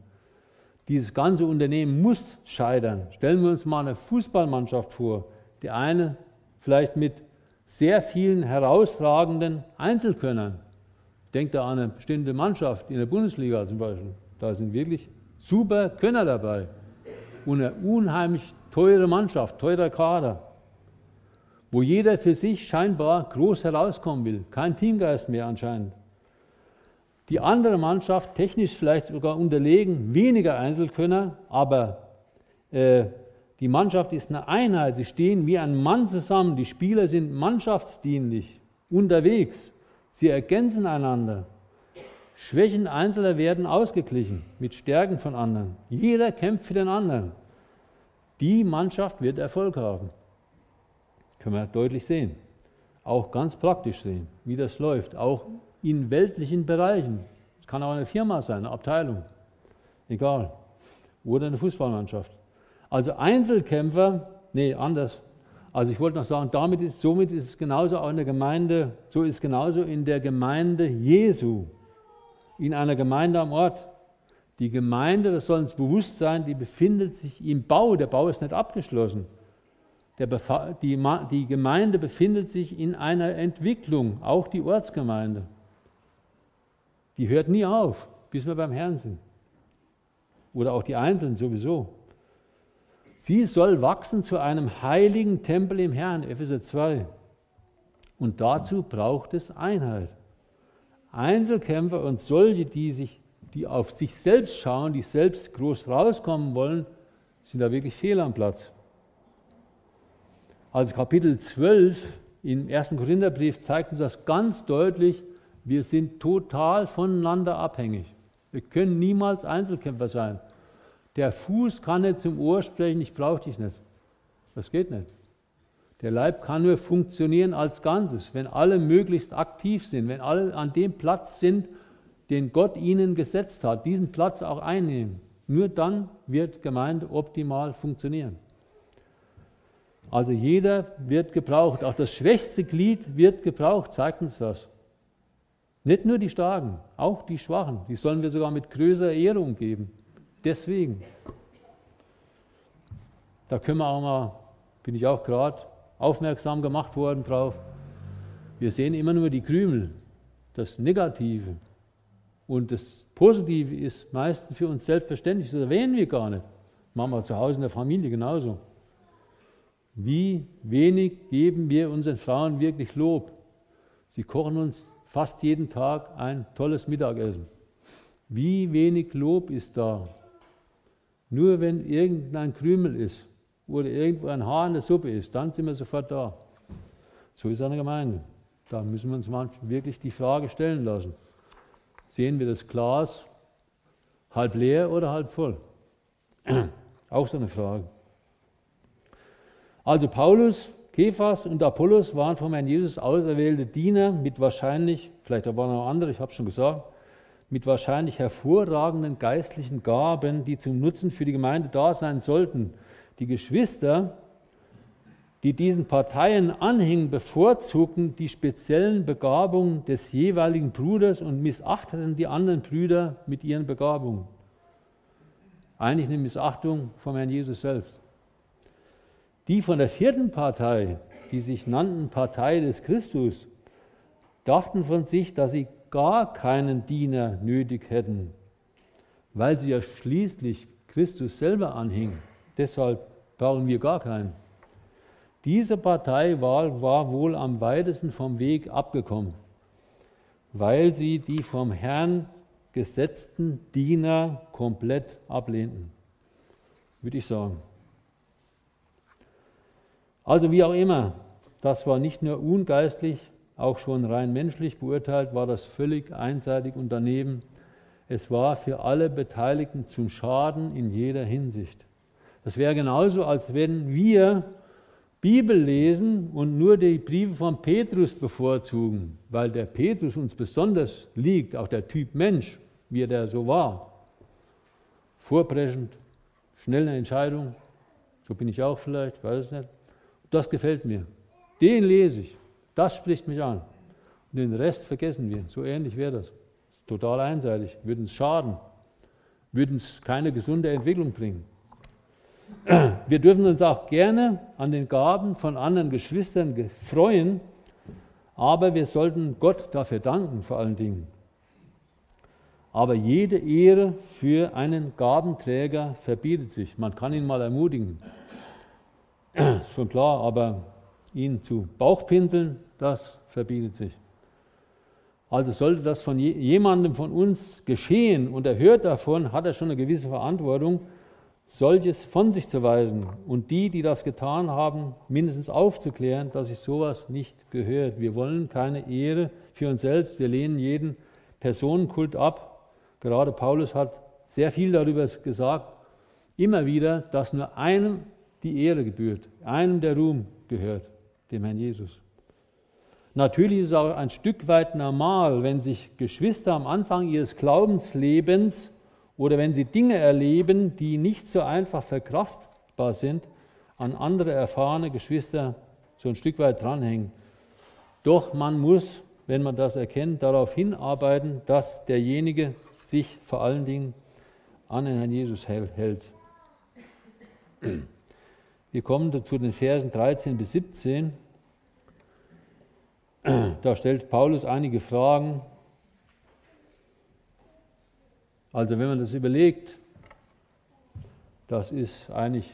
Dieses ganze Unternehmen muss scheitern. Stellen wir uns mal eine Fußballmannschaft vor. Die eine vielleicht mit sehr vielen herausragenden Einzelkönnern. Denkt da an eine bestimmte Mannschaft in der Bundesliga zum Beispiel. Da sind wirklich super Könner dabei und eine unheimlich teure Mannschaft, teurer Kader, wo jeder für sich scheinbar groß herauskommen will. Kein Teamgeist mehr anscheinend. Die andere Mannschaft, technisch vielleicht sogar unterlegen, weniger Einzelkönner, aber äh, die Mannschaft ist eine Einheit. Sie stehen wie ein Mann zusammen. Die Spieler sind mannschaftsdienlich unterwegs. Sie ergänzen einander. Schwächen Einzelner werden ausgeglichen mit Stärken von anderen. Jeder kämpft für den anderen. Die Mannschaft wird Erfolg haben. Können wir deutlich sehen. Auch ganz praktisch sehen, wie das läuft. Auch in weltlichen Bereichen. Es kann auch eine Firma sein, eine Abteilung. Egal. Oder eine Fußballmannschaft. Also Einzelkämpfer, nee, anders. Also ich wollte noch sagen, damit ist, somit ist es genauso auch in der Gemeinde, so ist es genauso in der Gemeinde Jesu in einer Gemeinde am Ort. Die Gemeinde, das soll uns bewusst sein, die befindet sich im Bau. Der Bau ist nicht abgeschlossen. Die, die Gemeinde befindet sich in einer Entwicklung, auch die Ortsgemeinde. Die hört nie auf, bis wir beim Herrn sind. Oder auch die Einzelnen sowieso. Sie soll wachsen zu einem heiligen Tempel im Herrn, Epheser 2. Und dazu braucht es Einheit. Einzelkämpfer und solche, die, sich, die auf sich selbst schauen, die selbst groß rauskommen wollen, sind da wirklich fehl am Platz. Also Kapitel 12 im 1. Korintherbrief zeigt uns das ganz deutlich. Wir sind total voneinander abhängig. Wir können niemals Einzelkämpfer sein. Der Fuß kann nicht zum Ohr sprechen, ich brauche dich nicht. Das geht nicht. Der Leib kann nur funktionieren als Ganzes, wenn alle möglichst aktiv sind, wenn alle an dem Platz sind, den Gott ihnen gesetzt hat, diesen Platz auch einnehmen. Nur dann wird Gemeinde optimal funktionieren. Also jeder wird gebraucht, auch das schwächste Glied wird gebraucht, zeigt uns das. Nicht nur die Starken, auch die Schwachen, die sollen wir sogar mit größerer Ehrung geben. Deswegen. Da können wir auch mal, bin ich auch gerade, aufmerksam gemacht worden drauf. Wir sehen immer nur die Krümel, das Negative. Und das Positive ist meistens für uns selbstverständlich, das erwähnen wir gar nicht. machen wir zu Hause in der Familie genauso. Wie wenig geben wir unseren Frauen wirklich Lob? Sie kochen uns fast jeden Tag ein tolles Mittagessen. Wie wenig Lob ist da? Nur wenn irgendein Krümel ist, oder irgendwo ein Haar in der Suppe ist, dann sind wir sofort da. So ist eine Gemeinde. Da müssen wir uns manchmal wirklich die Frage stellen lassen. Sehen wir das Glas halb leer oder halb voll? (clears throat) Auch so eine Frage. Also Paulus Kephas und Apollos waren vom Herrn Jesus auserwählte Diener mit wahrscheinlich, vielleicht waren auch andere, ich habe schon gesagt, mit wahrscheinlich hervorragenden geistlichen Gaben, die zum Nutzen für die Gemeinde da sein sollten. Die Geschwister, die diesen Parteien anhingen, bevorzugten die speziellen Begabungen des jeweiligen Bruders und missachteten die anderen Brüder mit ihren Begabungen. Eigentlich eine Missachtung vom Herrn Jesus selbst. Die von der vierten Partei, die sich nannten Partei des Christus, dachten von sich, dass sie gar keinen Diener nötig hätten, weil sie ja schließlich Christus selber anhingen. Deshalb brauchen wir gar keinen. Diese Partei war, war wohl am weitesten vom Weg abgekommen, weil sie die vom Herrn gesetzten Diener komplett ablehnten, würde ich sagen. Also wie auch immer, das war nicht nur ungeistlich, auch schon rein menschlich beurteilt, war das völlig einseitig und daneben. Es war für alle Beteiligten zum Schaden in jeder Hinsicht. Das wäre genauso, als wenn wir Bibel lesen und nur die Briefe von Petrus bevorzugen, weil der Petrus uns besonders liegt, auch der Typ Mensch, wie er so war. Vorpreschend, schnelle Entscheidung, so bin ich auch vielleicht, weiß es nicht. Das gefällt mir. Den lese ich. Das spricht mich an. Und den Rest vergessen wir. So ähnlich wäre das. das ist total einseitig. Würde uns schaden. Würde uns keine gesunde Entwicklung bringen. Wir dürfen uns auch gerne an den Gaben von anderen Geschwistern freuen, aber wir sollten Gott dafür danken, vor allen Dingen. Aber jede Ehre für einen Gabenträger verbietet sich. Man kann ihn mal ermutigen. (clears throat) Schon klar, aber ihn zu Bauchpinseln, das verbietet sich. Also sollte das von jemandem von uns geschehen und er hört davon, hat er schon eine gewisse Verantwortung, solches von sich zu weisen und die, die das getan haben, mindestens aufzuklären, dass sich sowas nicht gehört. Wir wollen keine Ehre für uns selbst, wir lehnen jeden Personenkult ab. Gerade Paulus hat sehr viel darüber gesagt, immer wieder, dass nur einem die Ehre gebührt, einem der Ruhm gehört, dem Herrn Jesus. Natürlich ist es auch ein Stück weit normal, wenn sich Geschwister am Anfang ihres Glaubenslebens oder wenn sie Dinge erleben, die nicht so einfach verkraftbar sind, an andere erfahrene Geschwister so ein Stück weit dranhängen. Doch man muss, wenn man das erkennt, darauf hinarbeiten, dass derjenige sich vor allen Dingen an den Herrn Jesus hält. Wir kommen zu den Versen 13 bis 17. Da stellt Paulus einige Fragen. Also wenn man das überlegt, das ist eigentlich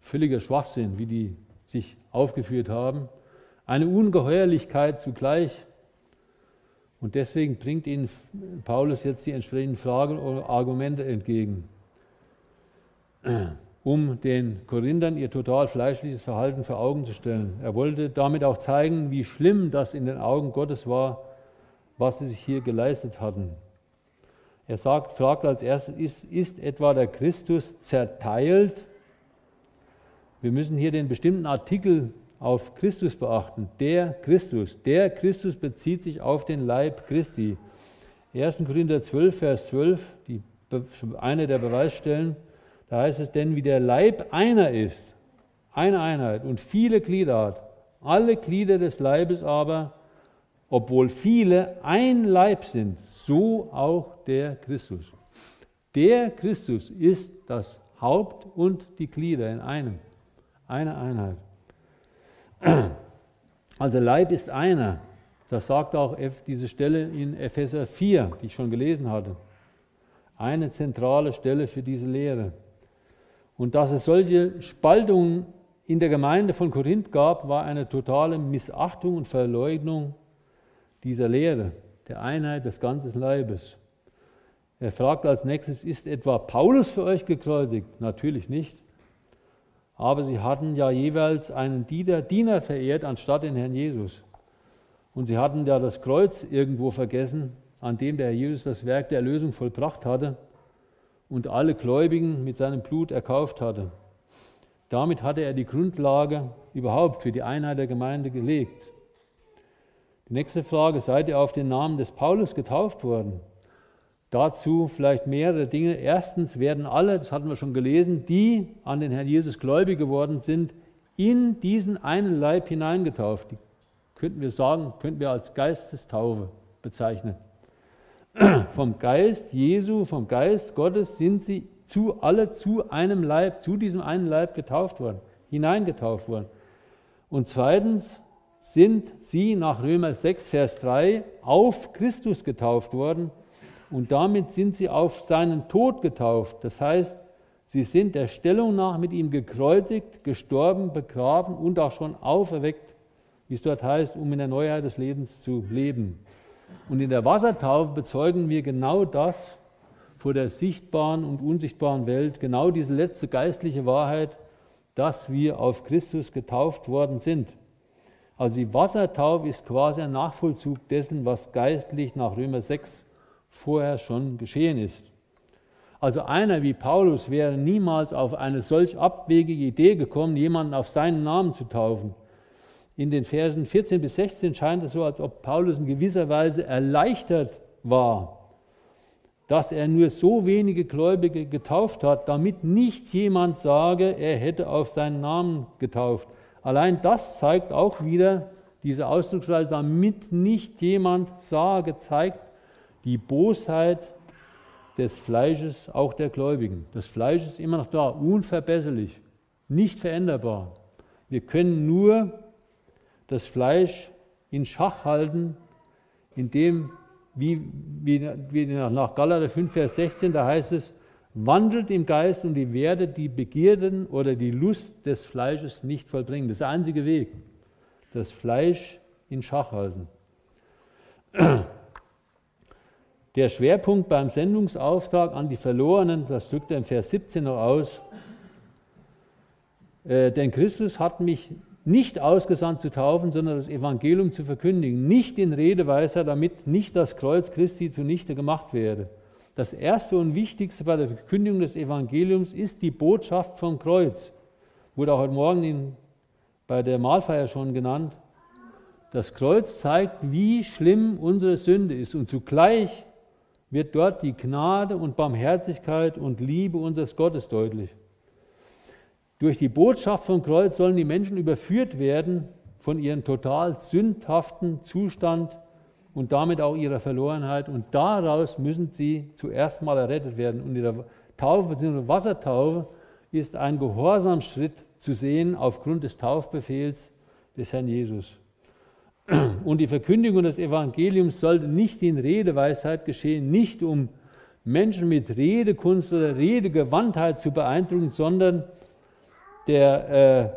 völliger Schwachsinn, wie die sich aufgeführt haben. Eine Ungeheuerlichkeit zugleich. Und deswegen bringt ihnen Paulus jetzt die entsprechenden Fragen oder Argumente entgegen um den Korinthern ihr total fleischliches Verhalten vor Augen zu stellen. Er wollte damit auch zeigen, wie schlimm das in den Augen Gottes war, was sie sich hier geleistet hatten. Er sagt, fragt als erstes, ist, ist etwa der Christus zerteilt? Wir müssen hier den bestimmten Artikel auf Christus beachten. Der Christus. Der Christus bezieht sich auf den Leib Christi. 1. Korinther 12, Vers 12, die, eine der Beweisstellen. Da heißt es denn, wie der Leib einer ist, eine Einheit und viele Glieder hat, alle Glieder des Leibes aber, obwohl viele ein Leib sind, so auch der Christus. Der Christus ist das Haupt und die Glieder in einem, eine Einheit. Also Leib ist einer. Das sagt auch diese Stelle in Epheser 4, die ich schon gelesen hatte. Eine zentrale Stelle für diese Lehre. Und dass es solche Spaltungen in der Gemeinde von Korinth gab, war eine totale Missachtung und Verleugnung dieser Lehre, der Einheit des ganzen Leibes. Er fragt als nächstes, ist etwa Paulus für euch gekreuzigt? Natürlich nicht. Aber sie hatten ja jeweils einen Diener, verehrt anstatt den Herrn Jesus. Und sie hatten ja das Kreuz irgendwo vergessen, an dem der Herr Jesus das Werk der Erlösung vollbracht hatte und alle Gläubigen mit seinem Blut erkauft hatte. Damit hatte er die Grundlage überhaupt für die Einheit der Gemeinde gelegt. Nächste Frage, seid ihr auf den Namen des Paulus getauft worden? Dazu vielleicht mehrere Dinge. Erstens werden alle, das hatten wir schon gelesen, die an den Herrn Jesus gläubig geworden sind, in diesen einen Leib hineingetauft. Die könnten wir sagen, könnten wir als Geistestaufe bezeichnen. (clears throat) Vom Geist Jesu, vom Geist Gottes sind sie zu, alle zu einem Leib, zu diesem einen Leib getauft worden, hineingetauft worden. Und zweitens sind sie nach Römer 6, Vers 3 auf Christus getauft worden und damit sind sie auf seinen Tod getauft. Das heißt, sie sind der Stellung nach mit ihm gekreuzigt, gestorben, begraben und auch schon auferweckt, wie es dort heißt, um in der Neuheit des Lebens zu leben. Und in der Wassertaufe bezeugen wir genau das vor der sichtbaren und unsichtbaren Welt, genau diese letzte geistliche Wahrheit, dass wir auf Christus getauft worden sind. Also die Wassertaufe ist quasi ein Nachvollzug dessen, was geistlich nach Römer 6 vorher schon geschehen ist. Also einer wie Paulus wäre niemals auf eine solch abwegige Idee gekommen, jemanden auf seinen Namen zu taufen. In den Versen 14 bis 16 scheint es so, als ob Paulus in gewisser Weise erleichtert war, dass er nur so wenige Gläubige getauft hat, damit nicht jemand sage, er hätte auf seinen Namen getauft. Allein das zeigt auch wieder diese Ausdrucksweise, damit nicht jemand sage, zeigt, die Bosheit des Fleisches, auch der Gläubigen. Das Fleisch ist immer noch da, unverbesserlich, nicht veränderbar. Wir können nur das Fleisch in Schach halten, indem, wie, wie, wie nach Galater 5, Vers 16, da heißt es, wandelt im Geist und ihr werdet die Begierden oder die Lust des Fleisches nicht vollbringen. Das ist der einzige Weg, das Fleisch in Schach halten. Der Schwerpunkt beim Sendungsauftrag an die Verlorenen, das drückt er in Vers 17 noch aus, äh, denn Christus hat mich nicht ausgesandt zu taufen, sondern das Evangelium zu verkündigen, nicht in Redeweise, damit nicht das Kreuz Christi zunichte gemacht werde. Das erste und wichtigste bei der Verkündigung des Evangeliums ist die Botschaft vom Kreuz. Wurde auch heute Morgen in, bei der Mahlfeier schon genannt. Das Kreuz zeigt, wie schlimm unsere Sünde ist und zugleich wird dort die Gnade und Barmherzigkeit und Liebe unseres Gottes deutlich. Durch die Botschaft vom Kreuz sollen die Menschen überführt werden von ihrem total sündhaften Zustand und damit auch ihrer Verlorenheit. Und daraus müssen sie zuerst mal errettet werden. Und in der Taufe bzw. Wassertaufe ist ein Gehorsamschritt zu sehen aufgrund des Taufbefehls des Herrn Jesus. Und die Verkündigung des Evangeliums sollte nicht in Redeweisheit geschehen, nicht um Menschen mit Redekunst oder Redegewandtheit zu beeindrucken, sondern der,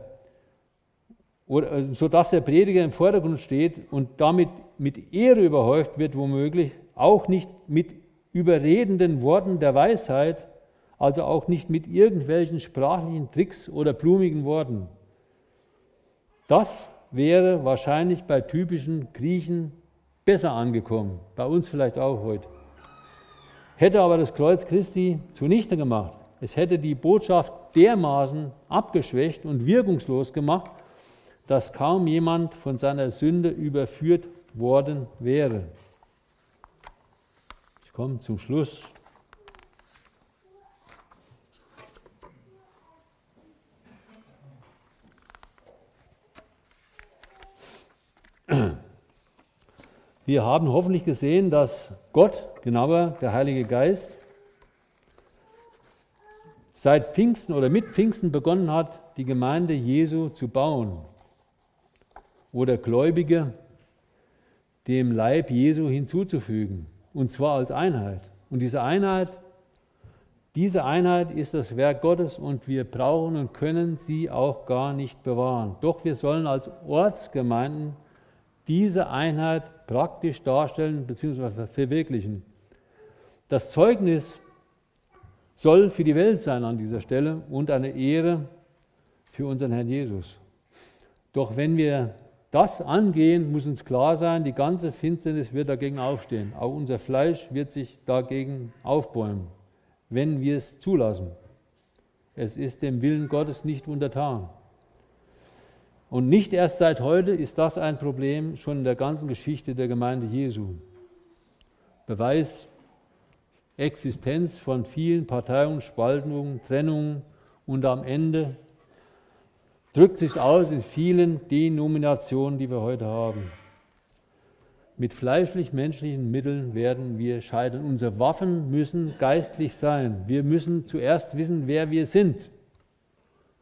äh, oder, äh, sodass der Prediger im Vordergrund steht und damit mit Ehre überhäuft wird, womöglich, auch nicht mit überredenden Worten der Weisheit, also auch nicht mit irgendwelchen sprachlichen Tricks oder blumigen Worten. Das wäre wahrscheinlich bei typischen Griechen besser angekommen, bei uns vielleicht auch heute. Hätte aber das Kreuz Christi zunichte gemacht. Es hätte die Botschaft dermaßen abgeschwächt und wirkungslos gemacht, dass kaum jemand von seiner Sünde überführt worden wäre. Ich komme zum Schluss. Wir haben hoffentlich gesehen, dass Gott, genauer der Heilige Geist, seit Pfingsten oder mit Pfingsten begonnen hat, die Gemeinde Jesu zu bauen oder Gläubige dem Leib Jesu hinzuzufügen, und zwar als Einheit. Und diese Einheit, diese Einheit ist das Werk Gottes und wir brauchen und können sie auch gar nicht bewahren. Doch wir sollen als Ortsgemeinden diese Einheit praktisch darstellen bzw. verwirklichen. Das Zeugnis soll für die Welt sein an dieser Stelle und eine Ehre für unseren Herrn Jesus. Doch wenn wir das angehen, muss uns klar sein, die ganze Finsternis wird dagegen aufstehen. Auch unser Fleisch wird sich dagegen aufbäumen, wenn wir es zulassen. Es ist dem Willen Gottes nicht untertan. Und nicht erst seit heute ist das ein Problem, schon in der ganzen Geschichte der Gemeinde Jesu. Beweis Existenz von vielen Parteiungen, Spaltungen, Trennungen und am Ende drückt sich aus in vielen Denominationen, die wir heute haben. Mit fleischlich-menschlichen Mitteln werden wir scheitern. Unsere Waffen müssen geistlich sein. Wir müssen zuerst wissen, wer wir sind.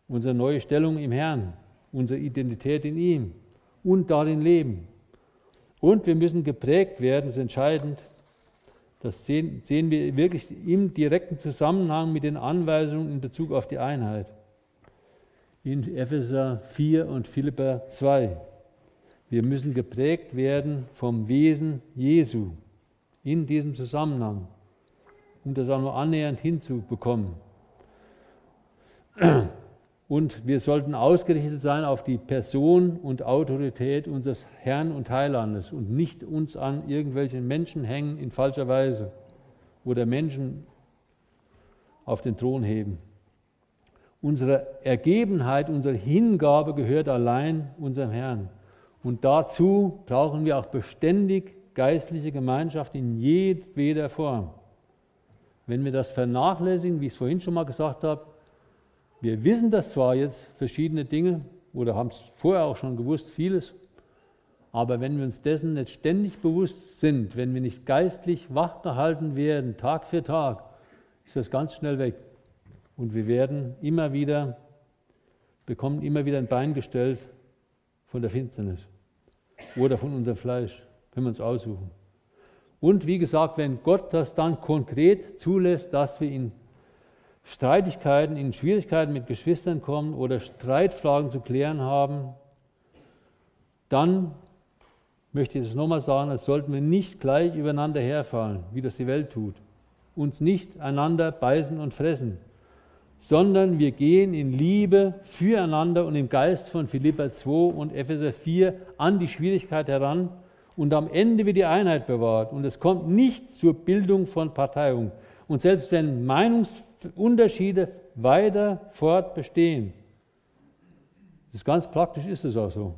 Unsere neue Stellung im Herrn, unsere Identität in ihm und darin leben. Und wir müssen geprägt werden, das ist entscheidend. Das sehen, sehen wir wirklich im direkten Zusammenhang mit den Anweisungen in Bezug auf die Einheit. In Epheser 4 und Philipper 2. Wir müssen geprägt werden vom Wesen Jesu in diesem Zusammenhang, um das auch nur annähernd hinzubekommen. Und wir sollten ausgerichtet sein auf die Person und Autorität unseres Herrn und Heilandes und nicht uns an irgendwelchen Menschen hängen in falscher Weise oder Menschen auf den Thron heben. Unsere Ergebenheit, unsere Hingabe gehört allein unserem Herrn. Und dazu brauchen wir auch beständig geistliche Gemeinschaft in jedweder Form. Wenn wir das vernachlässigen, wie ich es vorhin schon mal gesagt habe, wir wissen das zwar jetzt, verschiedene Dinge, oder haben es vorher auch schon gewusst, vieles, aber wenn wir uns dessen nicht ständig bewusst sind, wenn wir nicht geistlich wachgehalten werden, Tag für Tag, ist das ganz schnell weg. Und wir werden immer wieder, bekommen immer wieder ein Bein gestellt von der Finsternis oder von unserem Fleisch, wenn wir uns aussuchen. Und wie gesagt, wenn Gott das dann konkret zulässt, dass wir in Streitigkeiten, in Schwierigkeiten mit Geschwistern kommen oder Streitfragen zu klären haben, dann möchte ich es nochmal sagen, das sollten wir nicht gleich übereinander herfallen, wie das die Welt tut. Uns nicht einander beißen und fressen, sondern wir gehen in Liebe füreinander und im Geist von Philippa 2 und Epheser 4 an die Schwierigkeit heran und am Ende wird die Einheit bewahrt und es kommt nicht zur Bildung von Parteiung. Und selbst wenn Meinungsunterschiede weiter fort bestehen, das ganz praktisch ist es auch so,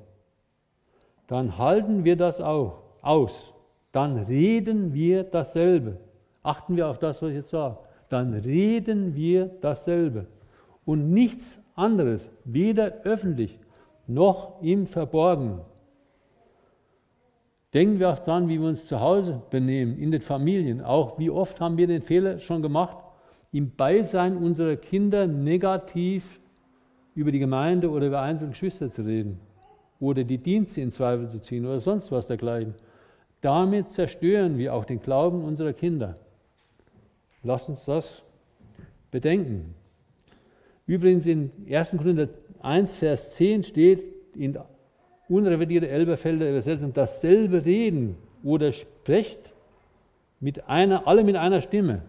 dann halten wir das auch aus. Dann reden wir dasselbe. Achten wir auf das, was ich jetzt sage dann reden wir dasselbe und nichts anderes, weder öffentlich noch im Verborgenen. Denken wir auch daran, wie wir uns zu Hause benehmen, in den Familien. Auch wie oft haben wir den Fehler schon gemacht, im Beisein unserer Kinder negativ über die Gemeinde oder über einzelne Geschwister zu reden oder die Dienste in Zweifel zu ziehen oder sonst was dergleichen. Damit zerstören wir auch den Glauben unserer Kinder. Lasst uns das bedenken. Übrigens in 1. Korinther 1, Vers 10 steht in unrevidierter Elberfelder Übersetzung dasselbe Reden oder sprecht mit einer, alle mit einer Stimme.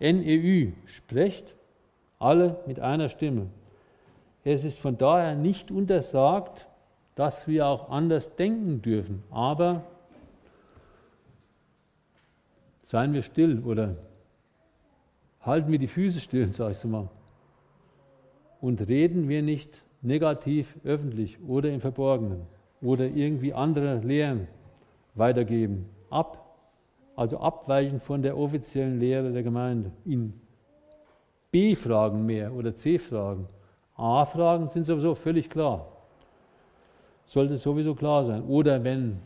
NEU, sprecht alle mit einer Stimme. Es ist von daher nicht untersagt, dass wir auch anders denken dürfen. Aber seien wir still oder halten wir die Füße still, (laughs) sag ich so mal. Und reden wir nicht negativ öffentlich oder im Verborgenen oder irgendwie andere Lehren weitergeben. Ab, also abweichen von der offiziellen Lehre der Gemeinde. In B-Fragen mehr oder C-Fragen. A-Fragen sind sowieso völlig klar. Sollte sowieso klar sein. Oder wenn,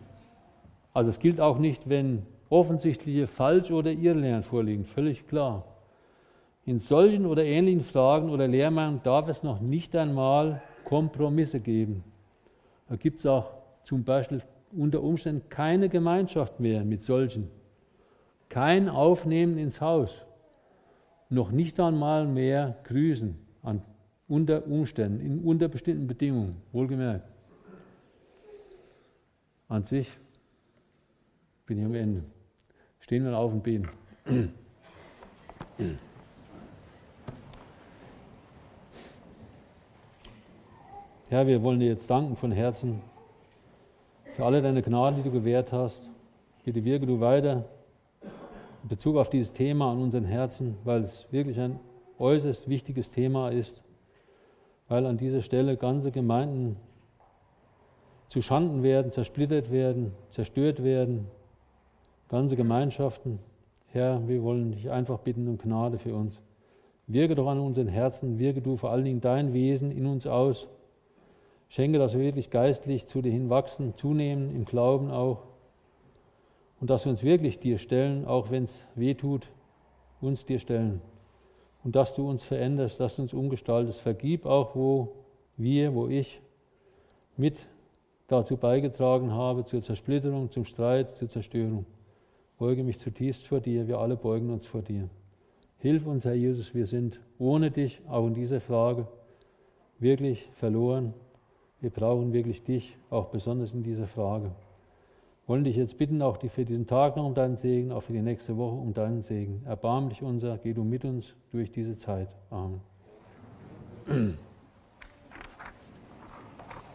also es gilt auch nicht, wenn offensichtliche Falsch- oder Irrlehren vorliegen, völlig klar. In solchen oder ähnlichen Fragen oder Lehrmeinungen darf es noch nicht einmal Kompromisse geben. Da gibt es auch zum Beispiel unter Umständen keine Gemeinschaft mehr mit solchen. Kein Aufnehmen ins Haus. Noch nicht einmal mehr Grüßen an, unter Umständen, in unter bestimmten Bedingungen, wohlgemerkt. An sich bin ich am Ende. Stehen wir auf und beten. Herr, wir wollen dir jetzt danken von Herzen für alle deine Gnade, die du gewährt hast. Bitte wirke du weiter in Bezug auf dieses Thema an unseren Herzen, weil es wirklich ein äußerst wichtiges Thema ist, weil an dieser Stelle ganze Gemeinden zu Schanden werden, zersplittert werden, zerstört werden, ganze Gemeinschaften. Herr, wir wollen dich einfach bitten um Gnade für uns. Wirke doch an unseren Herzen, wirke du vor allen Dingen dein Wesen in uns aus. Schenke, dass wir wirklich geistlich zu dir hinwachsen, zunehmen, im Glauben auch. Und dass wir uns wirklich dir stellen, auch wenn es weh tut, uns dir stellen. Und dass du uns veränderst, dass du uns umgestaltest. Vergib auch, wo wir, wo ich mit dazu beigetragen habe, zur Zersplitterung, zum Streit, zur Zerstörung. Beuge mich zutiefst vor dir, wir alle beugen uns vor dir. Hilf uns, Herr Jesus, wir sind ohne dich, auch in dieser Frage, wirklich verloren. Wir brauchen wirklich dich, auch besonders in dieser Frage. Wollen dich jetzt bitten, auch für diesen Tag noch um deinen Segen, auch für die nächste Woche um deinen Segen. Erbarm dich unser, geh du mit uns durch diese Zeit. Amen.